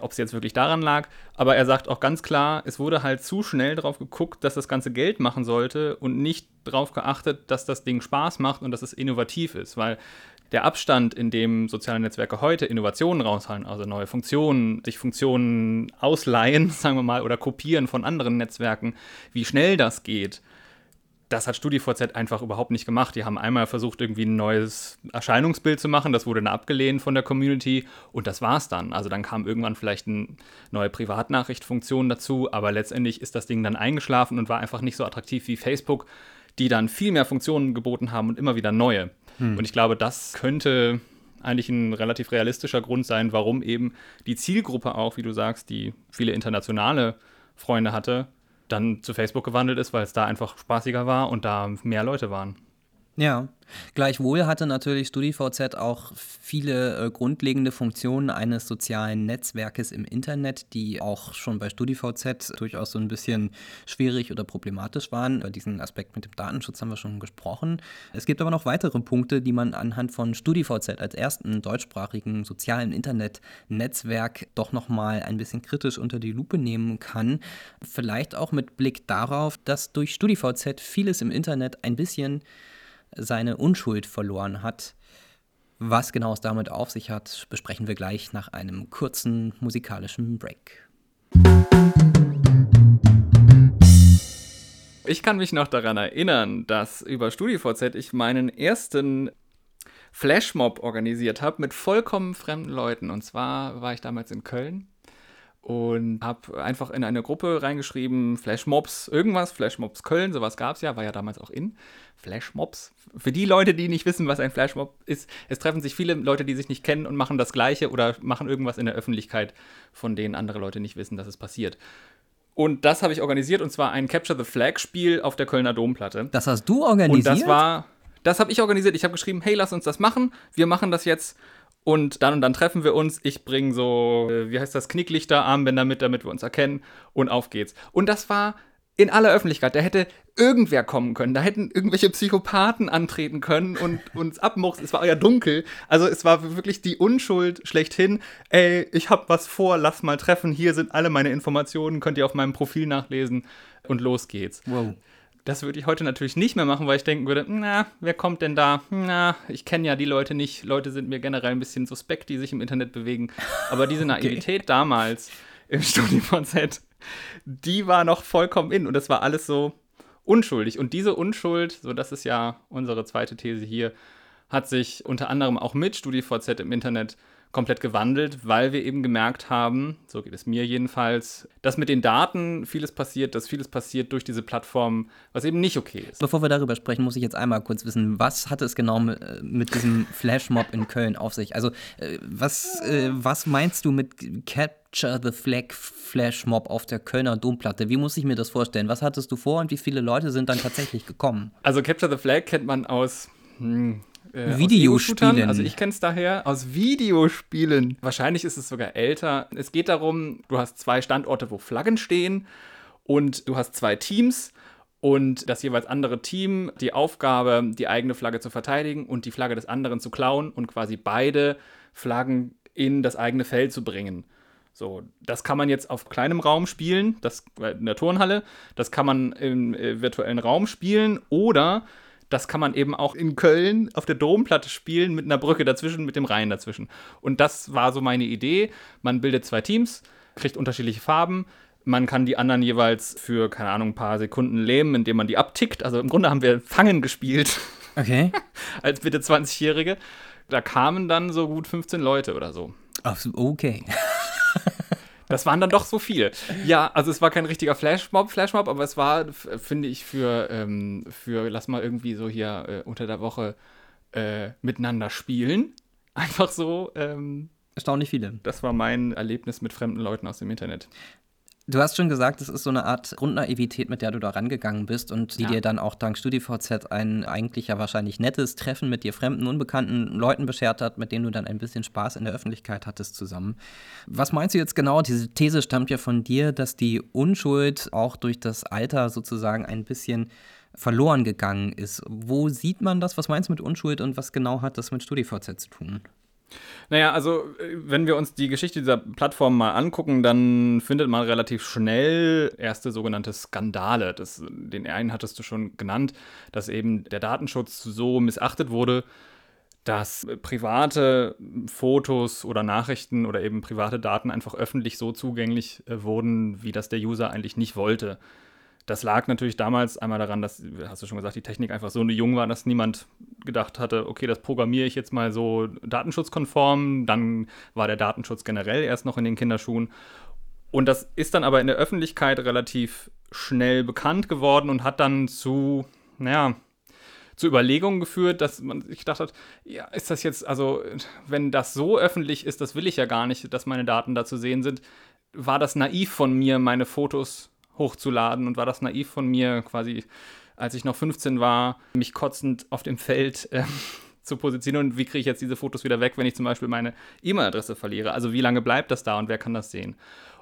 ob es jetzt wirklich daran lag, aber er sagt auch ganz klar, es wurde halt zu schnell drauf geguckt, dass das ganze Geld machen sollte und nicht darauf geachtet, dass das Ding Spaß macht und dass es innovativ ist, weil der Abstand, in dem soziale Netzwerke heute Innovationen raushalten, also neue Funktionen, sich Funktionen ausleihen, sagen wir mal, oder kopieren von anderen Netzwerken, wie schnell das geht, das hat StudiVZ einfach überhaupt nicht gemacht. Die haben einmal versucht, irgendwie ein neues Erscheinungsbild zu machen. Das wurde dann abgelehnt von der Community und das war's dann. Also dann kam irgendwann vielleicht eine neue Privatnachrichtfunktion dazu, aber letztendlich ist das Ding dann eingeschlafen und war einfach nicht so attraktiv wie Facebook, die dann viel mehr Funktionen geboten haben und immer wieder neue. Hm. Und ich glaube, das könnte eigentlich ein relativ realistischer Grund sein, warum eben die Zielgruppe auch, wie du sagst, die viele internationale Freunde hatte, dann zu Facebook gewandelt ist, weil es da einfach spaßiger war und da mehr Leute waren. Ja, Gleichwohl hatte natürlich StudiVZ auch viele äh, grundlegende Funktionen eines sozialen Netzwerkes im Internet, die auch schon bei StudiVZ durchaus so ein bisschen schwierig oder problematisch waren. Über diesen Aspekt mit dem Datenschutz haben wir schon gesprochen. Es gibt aber noch weitere Punkte, die man anhand von StudiVZ als ersten deutschsprachigen sozialen Internetnetzwerk doch nochmal ein bisschen kritisch unter die Lupe nehmen kann. Vielleicht auch mit Blick darauf, dass durch StudiVZ vieles im Internet ein bisschen seine Unschuld verloren hat. Was genau es damit auf sich hat, besprechen wir gleich nach einem kurzen musikalischen Break. Ich kann mich noch daran erinnern, dass über StudiVZ ich meinen ersten Flashmob organisiert habe mit vollkommen fremden Leuten. Und zwar war ich damals in Köln und habe einfach in eine Gruppe reingeschrieben, Flashmobs, irgendwas, Flashmobs Köln, sowas gab es ja, war ja damals auch in. Flashmobs. Für die Leute, die nicht wissen, was ein Flashmob ist, es treffen sich viele Leute, die sich nicht kennen und machen das Gleiche oder machen irgendwas in der Öffentlichkeit, von denen andere Leute nicht wissen, dass es passiert. Und das habe ich organisiert und zwar ein Capture the Flag Spiel auf der Kölner Domplatte. Das hast du organisiert? Und das war, das habe ich organisiert. Ich habe geschrieben, hey, lass uns das machen. Wir machen das jetzt und dann und dann treffen wir uns. Ich bringe so, äh, wie heißt das, Knicklichter, Armbänder mit, damit wir uns erkennen. Und auf geht's. Und das war in aller Öffentlichkeit. Da hätte irgendwer kommen können. Da hätten irgendwelche Psychopathen antreten können und uns abmuchsen. Es war ja dunkel. Also es war wirklich die Unschuld schlechthin. Ey, ich hab was vor, lass mal treffen. Hier sind alle meine Informationen, könnt ihr auf meinem Profil nachlesen. Und los geht's. Wow. Das würde ich heute natürlich nicht mehr machen, weil ich denken würde, na, wer kommt denn da? Na, ich kenne ja die Leute nicht. Leute sind mir generell ein bisschen suspekt, die sich im Internet bewegen. Aber diese Naivität okay. damals im Studio von Z, die war noch vollkommen in. Und das war alles so, unschuldig. Und diese Unschuld, so das ist ja unsere zweite These hier, hat sich unter anderem auch mit StudiVZ im Internet komplett gewandelt, weil wir eben gemerkt haben, so geht es mir jedenfalls, dass mit den Daten vieles passiert, dass vieles passiert durch diese Plattform, was eben nicht okay ist. Bevor wir darüber sprechen, muss ich jetzt einmal kurz wissen, was hat es genau mit, äh, diesem Flashmob in Köln auf sich? Also, äh, was, äh, was meinst du mit Capture the Flag Flashmob auf der Kölner Domplatte? Wie muss ich mir das vorstellen? Was hattest du vor und wie viele Leute sind dann tatsächlich gekommen? Also, Capture the Flag kennt man aus. Äh, Videospielen. Also ich kenne es daher aus Videospielen. Wahrscheinlich ist es sogar älter. Es geht darum, du hast zwei Standorte, wo Flaggen stehen und du hast zwei Teams und das jeweils andere Team die Aufgabe, die eigene Flagge zu verteidigen und die Flagge des anderen zu klauen und quasi beide Flaggen in das eigene Feld zu bringen. So, das kann man jetzt auf kleinem Raum spielen, das in der Turnhalle, das kann man im äh, virtuellen Raum spielen oder das kann man eben auch in Köln auf der Domplatte spielen mit einer Brücke dazwischen, mit dem Rhein dazwischen. Und das war so meine Idee. Man bildet zwei Teams, kriegt unterschiedliche Farben. Man kann die anderen jeweils für, keine Ahnung, ein paar Sekunden lähmen, indem man die abtickt. Also im Grunde haben wir Fangen gespielt. Okay. Als bitte 20-Jährige. Da kamen dann so gut 15 Leute oder so. Okay. Das waren dann doch so viele. Ja, also es war kein richtiger Flashmob, Flashmob, aber es war, finde ich, für, ähm, für, lass mal irgendwie so hier äh, unter der Woche äh, miteinander spielen. Einfach so. Ähm, Erstaunlich viele. Das war mein Erlebnis mit fremden Leuten aus dem Internet. Du hast schon gesagt, es ist so eine Art Grundnaivität, mit der du da rangegangen bist und die ja. dir dann auch dank StudiVZ ein eigentlich ja wahrscheinlich nettes Treffen mit dir fremden, unbekannten Leuten beschert hat, mit denen du dann ein bisschen Spaß in der Öffentlichkeit hattest zusammen. Was meinst du jetzt genau? Diese These stammt ja von dir, dass die Unschuld auch durch das Alter sozusagen ein bisschen verloren gegangen ist. Wo sieht man das? Was meinst du mit Unschuld und was genau hat das mit StudiVZ zu tun? Naja, also äh, wenn wir uns die Geschichte dieser Plattform mal angucken, dann findet man relativ schnell erste sogenannte Skandale. Das, den einen hattest du schon genannt, dass eben der Datenschutz so missachtet wurde, dass private Fotos oder Nachrichten oder eben private Daten einfach öffentlich so zugänglich äh, wurden, wie das der User eigentlich nicht wollte. Das lag natürlich damals einmal daran, dass, hast du schon gesagt, die Technik einfach so jung war, dass niemand gedacht hatte, okay, das programmiere ich jetzt mal so datenschutzkonform. Dann war der Datenschutz generell erst noch in den Kinderschuhen. Und das ist dann aber in der Öffentlichkeit relativ schnell bekannt geworden und hat dann zu, naja, zu Überlegungen geführt, dass man sich gedacht hat, ja, ist das jetzt, also, wenn das so öffentlich ist, das will ich ja gar nicht, dass meine Daten da zu sehen sind, war das naiv von mir, meine Fotos hochzuladen und war das naiv von mir, quasi als ich noch 15 war, mich kotzend auf dem Feld äh, zu positionieren und wie kriege ich jetzt diese Fotos wieder weg, wenn ich zum Beispiel meine E-Mail-Adresse verliere. Also wie lange bleibt das da und wer kann das sehen?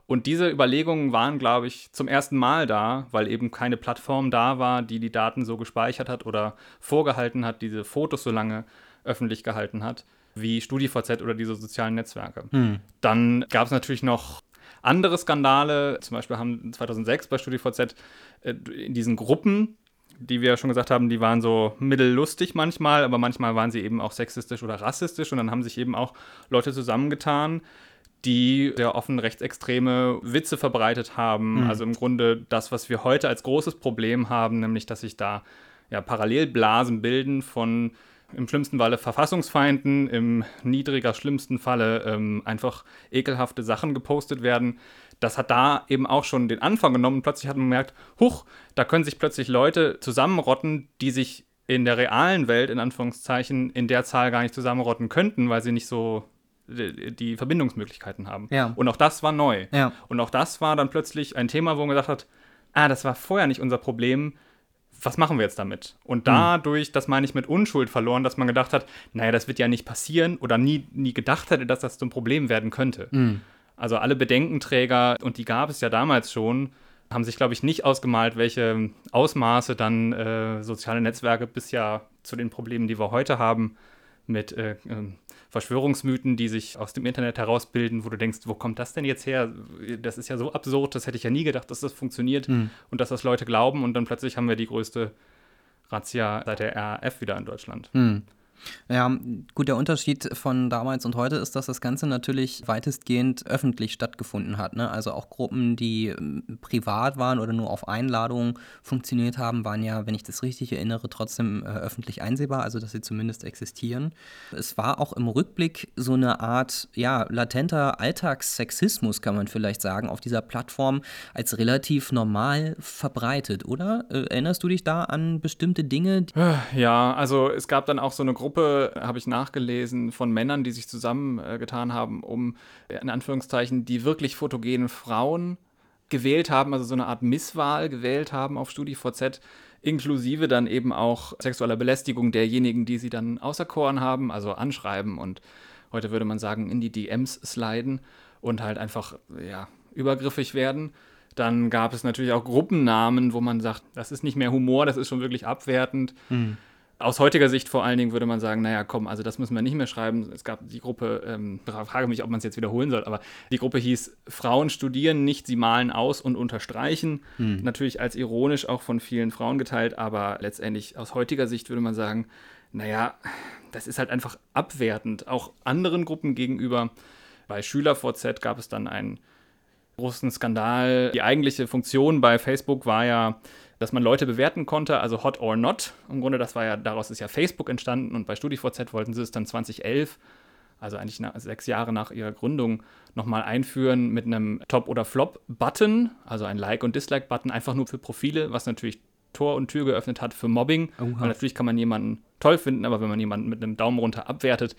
Und diese Überlegungen waren, glaube ich, zum ersten Mal da, weil eben keine Plattform da war, die die Daten so gespeichert hat oder vorgehalten hat, diese Fotos so lange öffentlich gehalten hat, wie StudiVZ oder diese sozialen Netzwerke. Hm. Dann gab es natürlich noch andere Skandale, zum Beispiel haben 2006 bei StudiVZ äh, in diesen Gruppen, die wir ja schon gesagt haben, die waren so mittellustig manchmal, aber manchmal waren sie eben auch sexistisch oder rassistisch und dann haben sich eben auch Leute zusammengetan, die sehr offen rechtsextreme Witze verbreitet haben. Mhm. Also im Grunde das, was wir heute als großes Problem haben, nämlich dass sich da ja, Parallelblasen bilden von im schlimmsten Falle Verfassungsfeinden, im niedriger schlimmsten Falle ähm, einfach ekelhafte Sachen gepostet werden. Das hat da eben auch schon den Anfang genommen. Plötzlich hat man gemerkt, huch, da können sich plötzlich Leute zusammenrotten, die sich in der realen Welt, in Anführungszeichen, in der Zahl gar nicht zusammenrotten könnten, weil sie nicht so die Verbindungsmöglichkeiten haben. Ja. Und auch das war neu. Ja. Und auch das war dann plötzlich ein Thema, wo man gesagt hat, ah, das war vorher nicht unser Problem was machen wir jetzt damit? Und hm. dadurch, das meine ich mit Unschuld verloren, dass man gedacht hat, naja, das wird ja nicht passieren oder nie, nie gedacht hätte, dass das zum Problem werden könnte. Mhm. Also alle Bedenkenträger, und die gab es ja damals schon, haben sich, glaube ich, nicht ausgemalt, welche Ausmaße dann äh, soziale Netzwerke bisher zu den Problemen, die wir heute haben, mit äh, ähm, Verschwörungsmythen, die sich aus dem Internet herausbilden, wo du denkst, wo kommt das denn jetzt her? Das ist ja so absurd, das hätte ich ja nie gedacht, dass das funktioniert mhm. und dass das Leute glauben und dann plötzlich haben wir die größte Razzia seit der RAF wieder in Deutschland. Mhm. Ja, gut, der Unterschied von damals und heute ist, dass das Ganze natürlich weitestgehend öffentlich stattgefunden hat. Ne? Also auch Gruppen, die ähm, privat waren oder nur auf Einladung funktioniert haben, waren ja, wenn ich das richtig erinnere, trotzdem äh, öffentlich einsehbar, also dass sie zumindest existieren. Es war auch im Rückblick so eine Art, ja, latenter Alltagssexismus, kann man vielleicht sagen, auf dieser Plattform als relativ normal verbreitet, oder? Äh, erinnerst du dich da an bestimmte Dinge? Ja, also es gab dann auch so eine Gruppe, habe ich nachgelesen, von Männern, die sich zusammengetan äh, haben, um in Anführungszeichen die wirklich fotogenen Frauen gewählt haben, also so eine Art Misswahl gewählt haben auf StudiVZ, inklusive dann eben auch sexueller Belästigung derjenigen, die sie dann auserkoren haben, also anschreiben und heute würde man sagen, in die DMs sliden und halt einfach, ja, übergriffig werden. Dann gab es natürlich auch Gruppennamen, wo man sagt, das ist nicht mehr Humor, das ist schon wirklich abwertend. Mhm. Aus heutiger Sicht vor allen Dingen würde man sagen, naja, komm, also das müssen wir nicht mehr schreiben. Es gab die Gruppe, ähm, frage mich, ob man es jetzt wiederholen soll, aber die Gruppe hieß Frauen studieren nicht, sie malen aus und unterstreichen. Mhm. Natürlich als ironisch auch von vielen Frauen geteilt, aber letztendlich aus heutiger Sicht würde man sagen, naja, das ist halt einfach abwertend, auch anderen Gruppen gegenüber. Bei SchülerVZ gab es dann einen großen Skandal. Die eigentliche Funktion bei Facebook war ja, dass man Leute bewerten konnte, also hot or not. Im Grunde, das war ja, daraus ist ja Facebook entstanden und bei StudiVZ wollten sie es dann 2011, also eigentlich nach, sechs Jahre nach ihrer Gründung, nochmal einführen mit einem Top- oder Flop-Button, also ein Like- und Dislike-Button, einfach nur für Profile, was natürlich Tor und Tür geöffnet hat für Mobbing. Oha. Weil natürlich kann man jemanden toll finden, aber wenn man jemanden mit einem Daumen runter abwertet,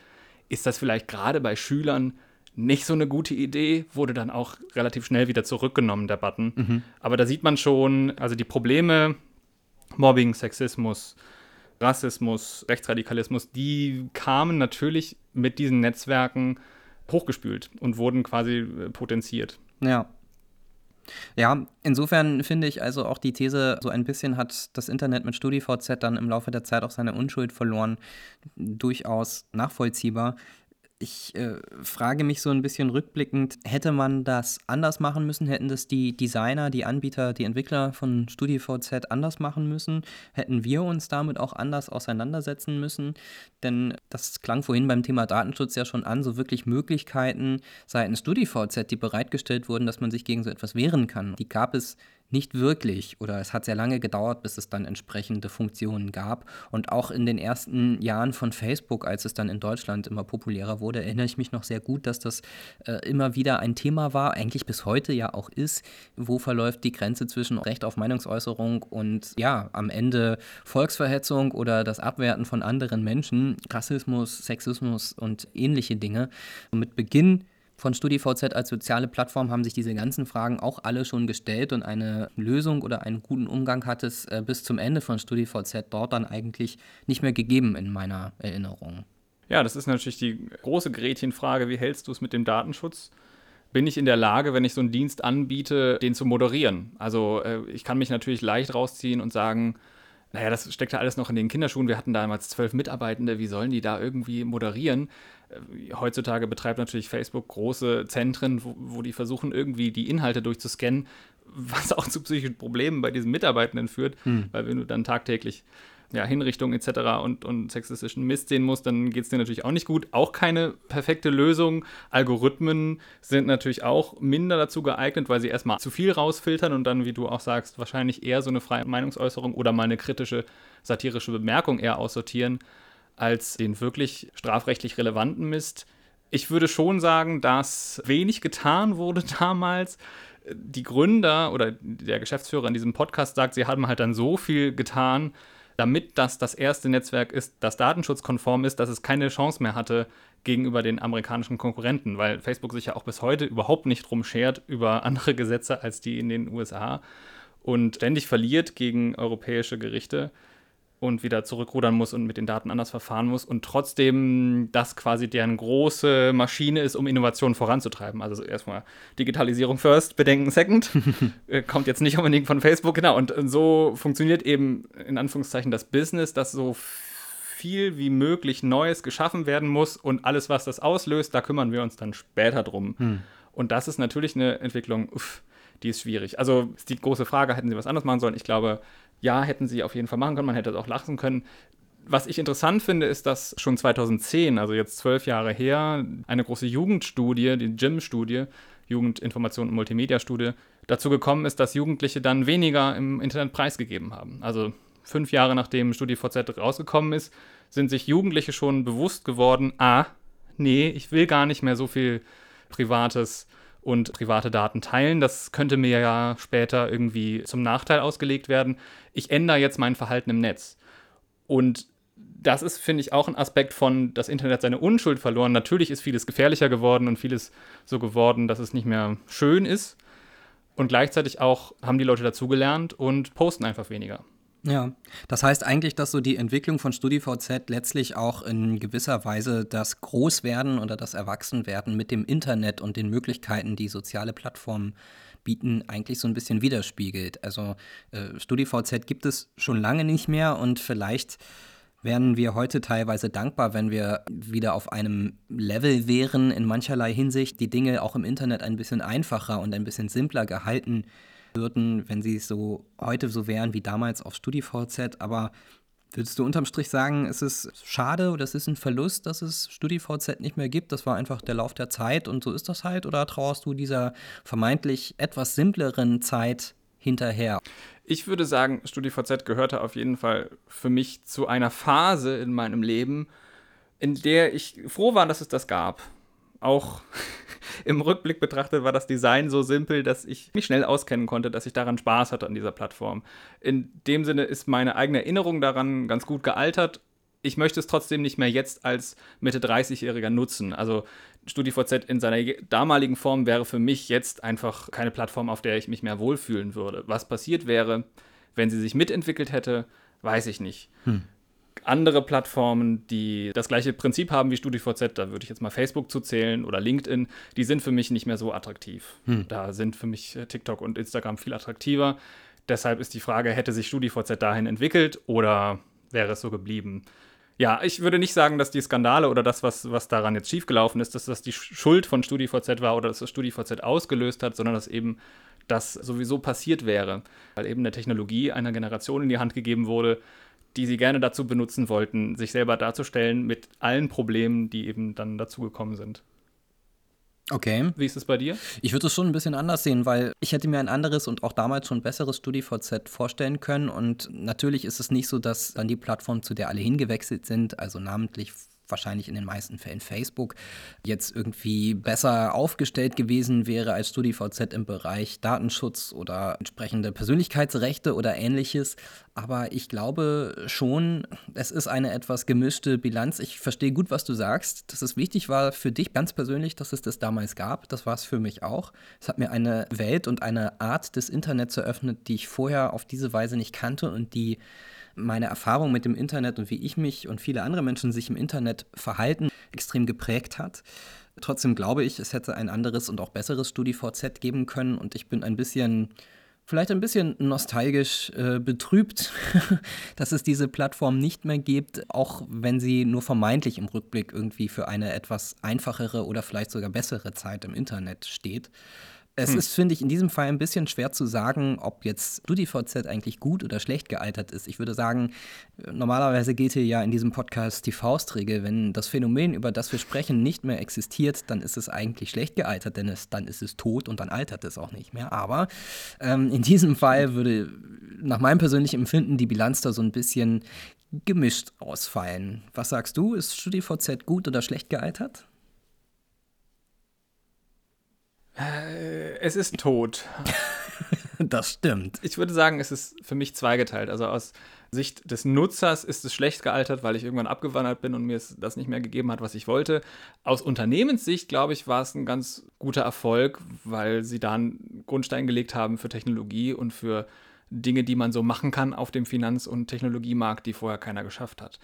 ist das vielleicht gerade bei Schülern nicht so eine gute Idee, wurde dann auch relativ schnell wieder zurückgenommen, der Button. Mhm. Aber da sieht man schon, also die Probleme, Mobbing, Sexismus, Rassismus, Rechtsradikalismus, die kamen natürlich mit diesen Netzwerken hochgespült und wurden quasi äh, potenziert. Ja. Ja, insofern finde ich also auch die These, so ein bisschen hat das Internet mit StudiVZ dann im Laufe der Zeit auch seine Unschuld verloren, durchaus nachvollziehbar. Ich äh, frage mich so ein bisschen rückblickend, hätte man das anders machen müssen? Hätten das die Designer, die Anbieter, die Entwickler von StudiVZ anders machen müssen? Hätten wir uns damit auch anders auseinandersetzen müssen? Denn das klang vorhin beim Thema Datenschutz ja schon an, so wirklich Möglichkeiten seitens StudiVZ, die bereitgestellt wurden, dass man sich gegen so etwas wehren kann. Die gab es nicht wirklich oder es hat sehr lange gedauert, bis es dann entsprechende Funktionen gab. Und auch in den ersten Jahren von Facebook, als es dann in Deutschland immer populärer wurde, erinnere ich mich noch sehr gut, dass das äh, immer wieder ein Thema war, eigentlich bis heute ja auch ist, wo verläuft die Grenze zwischen Recht auf Meinungsäußerung und ja, am Ende Volksverhetzung oder das Abwerten von anderen Menschen, Rassismus, Sexismus und ähnliche Dinge. Und mit Beginn von StudiVZ als soziale Plattform haben sich diese ganzen Fragen auch alle schon gestellt und eine Lösung oder einen guten Umgang hat es äh, bis zum Ende von StudiVZ dort dann eigentlich nicht mehr gegeben in meiner Erinnerung. Ja, das ist natürlich die große Gretchenfrage, wie hältst du es mit dem Datenschutz? Bin ich in der Lage, wenn ich so einen Dienst anbiete, den zu moderieren? Also äh, ich kann mich natürlich leicht rausziehen und sagen, naja, das steckt ja alles noch in den Kinderschuhen. Wir hatten damals zwölf Mitarbeitende, wie sollen die da irgendwie moderieren? Äh, heutzutage betreibt natürlich Facebook große Zentren, wo, wo, die versuchen, irgendwie die Inhalte durchzuscannen, was auch zu psychischen Problemen bei diesen Mitarbeitenden führt, hm. weil wenn du dann tagtäglich ja, Hinrichtungen etc. Und, und sexistischen Mist sehen musst, dann geht es dir natürlich auch nicht gut. Auch keine perfekte Lösung. Algorithmen sind natürlich auch minder dazu geeignet, weil sie erstmal zu viel rausfiltern und dann, wie du auch sagst, wahrscheinlich eher so eine freie Meinungsäußerung oder mal eine kritische, satirische Bemerkung eher aussortieren als den wirklich strafrechtlich relevanten Mist. Ich würde schon sagen, dass wenig getan wurde damals. Die Gründer oder der Geschäftsführer in diesem Podcast sagt, sie haben halt dann so viel getan, damit das das erste Netzwerk ist, das datenschutzkonform ist, dass es keine Chance mehr hatte gegenüber den amerikanischen Konkurrenten, weil Facebook sich ja auch bis heute überhaupt nicht drum schert über andere Gesetze als die in den USA und ständig verliert gegen europäische Gerichte und wieder zurückrudern muss und mit den Daten anders verfahren muss und trotzdem das quasi deren große Maschine ist, um Innovationen voranzutreiben. Also erstmal Digitalisierung first, Bedenken second. Äh, kommt jetzt nicht unbedingt von Facebook, genau. Und so funktioniert eben in Anführungszeichen das Business, dass so viel wie möglich Neues geschaffen werden muss und alles, was das auslöst, da kümmern wir uns dann später drum. Hm. Und das ist natürlich eine Entwicklung, uff, die ist schwierig. Also ist die große Frage, hätten sie was anderes machen sollen? Ich glaube, ja, hätten sie auf jeden Fall machen können, man hätte es auch lachen können. Was ich interessant finde, ist, dass schon 2010, also jetzt zwölf Jahre her, eine große Jugendstudie, die JIM-Studie, Jugendinformation und Multimedia-Studie, dazu gekommen ist, dass Jugendliche dann weniger im Internet preisgegeben haben. Also fünf Jahre nachdem StudiVZ rausgekommen ist, sind sich Jugendliche schon bewusst geworden, ah, nee, ich will gar nicht mehr so viel Privates und private Daten teilen. Das könnte mir ja später irgendwie zum Nachteil ausgelegt werden. Ich ändere jetzt mein Verhalten im Netz. Und das ist, finde ich, auch ein Aspekt von, das Internet seine Unschuld verloren. Natürlich ist vieles gefährlicher geworden und vieles so geworden, dass es nicht mehr schön ist. Und gleichzeitig auch haben die Leute dazugelernt und posten einfach weniger. Ja, das heißt eigentlich, dass so die Entwicklung von StudiVZ letztlich auch in gewisser Weise das Großwerden oder das Erwachsenwerden mit dem Internet und den Möglichkeiten, die soziale Plattformen bieten, eigentlich so ein bisschen widerspiegelt. Also äh, StudiVZ gibt es schon lange nicht mehr und vielleicht wären wir heute teilweise dankbar, wenn wir wieder auf einem Level wären in mancherlei Hinsicht, die Dinge auch im Internet ein bisschen einfacher und ein bisschen simpler gehalten würden, wenn sie so heute so wären wie damals auf StudiVZ. Aber würdest du unterm Strich sagen, es ist schade oder es ist ein Verlust, dass es StudiVZ nicht mehr gibt? Das war einfach der Lauf der Zeit und so ist das halt? Oder trauerst du dieser vermeintlich etwas simpleren Zeit hinterher? Ich würde sagen, StudiVZ gehörte auf jeden Fall für mich zu einer Phase in meinem Leben, in der ich froh war, dass es das gab. Auch im Rückblick betrachtet war das Design so simpel, dass ich mich schnell auskennen konnte, dass ich daran Spaß hatte an dieser Plattform. In dem Sinne ist meine eigene Erinnerung daran ganz gut gealtert. Ich möchte es trotzdem nicht mehr jetzt als Mitte 30-Jähriger nutzen. Also StudiVZ in seiner damaligen Form wäre für mich jetzt einfach keine Plattform, auf der ich mich mehr wohlfühlen würde. Was passiert wäre, wenn sie sich mitentwickelt hätte, weiß ich nicht. Hm andere Plattformen, die das gleiche Prinzip haben wie StudiVZ, da würde ich jetzt mal Facebook zuzählen oder LinkedIn, die sind für mich nicht mehr so attraktiv. Hm. Da sind für mich äh, TikTok und Instagram viel attraktiver. Deshalb ist die Frage, hätte sich StudiVZ dahin entwickelt oder wäre es so geblieben? Ja, ich würde nicht sagen, dass die Skandale oder das, was, was daran jetzt schiefgelaufen ist, dass das die Schuld von StudiVZ war oder dass das StudiVZ ausgelöst hat, sondern dass eben das sowieso passiert wäre, weil eben eine Technologie einer Generation in die Hand gegeben wurde, die sie gerne dazu benutzen wollten, sich selber darzustellen mit allen Problemen, die eben dann dazugekommen sind. Okay. Wie ist es bei dir? Ich würde es schon ein bisschen anders sehen, weil ich hätte mir ein anderes und auch damals schon besseres StudiVZ vorstellen können. Und natürlich ist es nicht so, dass dann die Plattform, zu der alle hingewechselt sind, also namentlich wahrscheinlich in den meisten Fällen Facebook, jetzt irgendwie besser aufgestellt gewesen wäre als StudiVZ im Bereich Datenschutz oder entsprechende Persönlichkeitsrechte oder ähnliches. Aber ich glaube schon, es ist eine etwas gemischte Bilanz. Ich verstehe gut, was du sagst. Dass es wichtig war für dich ganz persönlich, dass es das damals gab. Das war es für mich auch. Es hat mir eine Welt und eine Art des Internets eröffnet, die ich vorher auf diese Weise nicht kannte und die meine Erfahrung mit dem Internet und wie ich mich und viele andere Menschen sich im Internet verhalten, extrem geprägt hat. Trotzdem glaube ich, es hätte ein anderes und auch besseres StudiVZ geben können und ich bin ein bisschen vielleicht ein bisschen nostalgisch äh, betrübt, dass es diese Plattform nicht mehr gibt, auch wenn sie nur vermeintlich im Rückblick irgendwie für eine etwas einfachere oder vielleicht sogar bessere Zeit im Internet steht. Es hm. ist, finde ich, in diesem Fall ein bisschen schwer zu sagen, ob jetzt StudiVZ eigentlich gut oder schlecht gealtert ist. Ich würde sagen, normalerweise gilt hier ja in diesem Podcast die Faustregel, wenn das Phänomen, über das wir sprechen, nicht mehr existiert, dann ist es eigentlich schlecht gealtert, denn es, dann ist es tot und dann altert es auch nicht mehr. Aber ähm, in diesem Fall würde nach meinem persönlichen Empfinden die Bilanz da so ein bisschen gemischt ausfallen. Was sagst du? Ist StudiVZ gut oder schlecht gealtert? Äh, es ist tot. das stimmt. Ich würde sagen, es ist für mich zweigeteilt. Also aus Sicht des Nutzers ist es schlecht gealtert, weil ich irgendwann abgewandert bin und mir das nicht mehr gegeben hat, was ich wollte. Aus Unternehmenssicht, glaube ich, war es ein ganz guter Erfolg, weil sie da einen Grundstein gelegt haben für Technologie und für Dinge, die man so machen kann auf dem Finanz- und Technologiemarkt, die vorher keiner geschafft hat.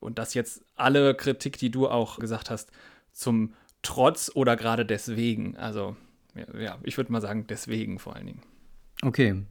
Und dass jetzt alle Kritik, die du auch gesagt hast, zum trotz oder gerade deswegen. Also, ja, ich würde mal sagen, deswegen vor allen Dingen. Okay.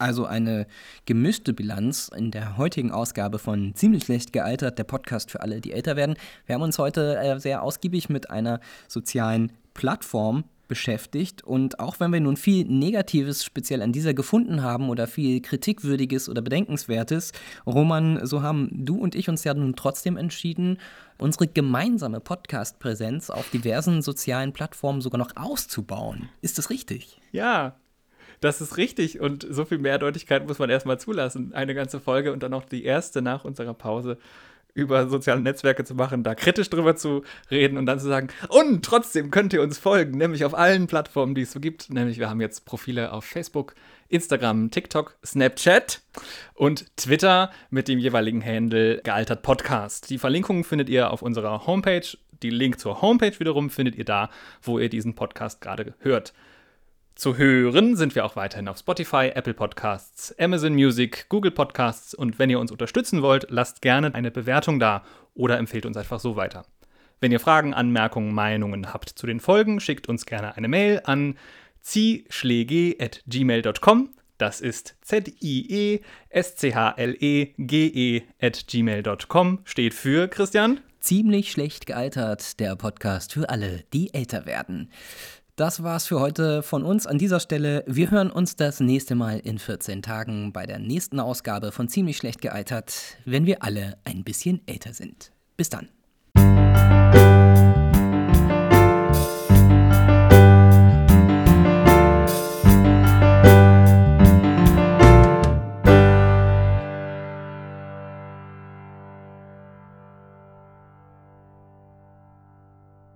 Also eine gemischte Bilanz in der heutigen Ausgabe von Ziemlich schlecht gealtert, der Podcast für alle, die älter werden. Wir haben uns heute äh, sehr ausgiebig mit einer sozialen Plattform beschäftigt. Und auch wenn wir nun viel Negatives speziell an dieser gefunden haben oder viel Kritikwürdiges oder Bedenkenswertes, Roman, so haben du und ich uns ja nun trotzdem entschieden, unsere gemeinsame Podcast-Präsenz auf diversen sozialen Plattformen sogar noch auszubauen. Ist das richtig? Ja, das ist richtig und so viel Mehrdeutigkeit muss man erstmal zulassen. Eine ganze Folge und dann noch die erste nach unserer Pause über soziale Netzwerke zu machen, da kritisch drüber zu reden und dann zu sagen, und trotzdem könnt ihr uns folgen, nämlich auf allen Plattformen, die es so gibt. Nämlich wir haben jetzt Profile auf Facebook, Instagram, TikTok, Snapchat und Twitter mit dem jeweiligen Handle gealtert Podcast. Die Verlinkungen findet ihr auf unserer Homepage. Die Link zur Homepage wiederum findet ihr da, wo ihr diesen Podcast gerade hört. Zu hören sind wir auch weiterhin auf Spotify, Apple Podcasts, Amazon Music, Google Podcasts und wenn ihr uns unterstützen wollt, lasst gerne eine Bewertung da oder empfehlt uns einfach so weiter. Wenn ihr Fragen, Anmerkungen, Meinungen habt zu den Folgen, schickt uns gerne eine Mail an zieschläge.gmail.com. Das ist Z-I-E-S-C-H-L-E-G-E at gmail.com. Steht für Christian. Ziemlich schlecht gealtert, der Podcast für alle, die älter werden. Das war's für heute von uns an dieser Stelle. Wir hören uns das nächste Mal in 14 Tagen bei der nächsten Ausgabe von Ziemlich schlecht gealtert, wenn wir alle ein bisschen älter sind. Bis dann.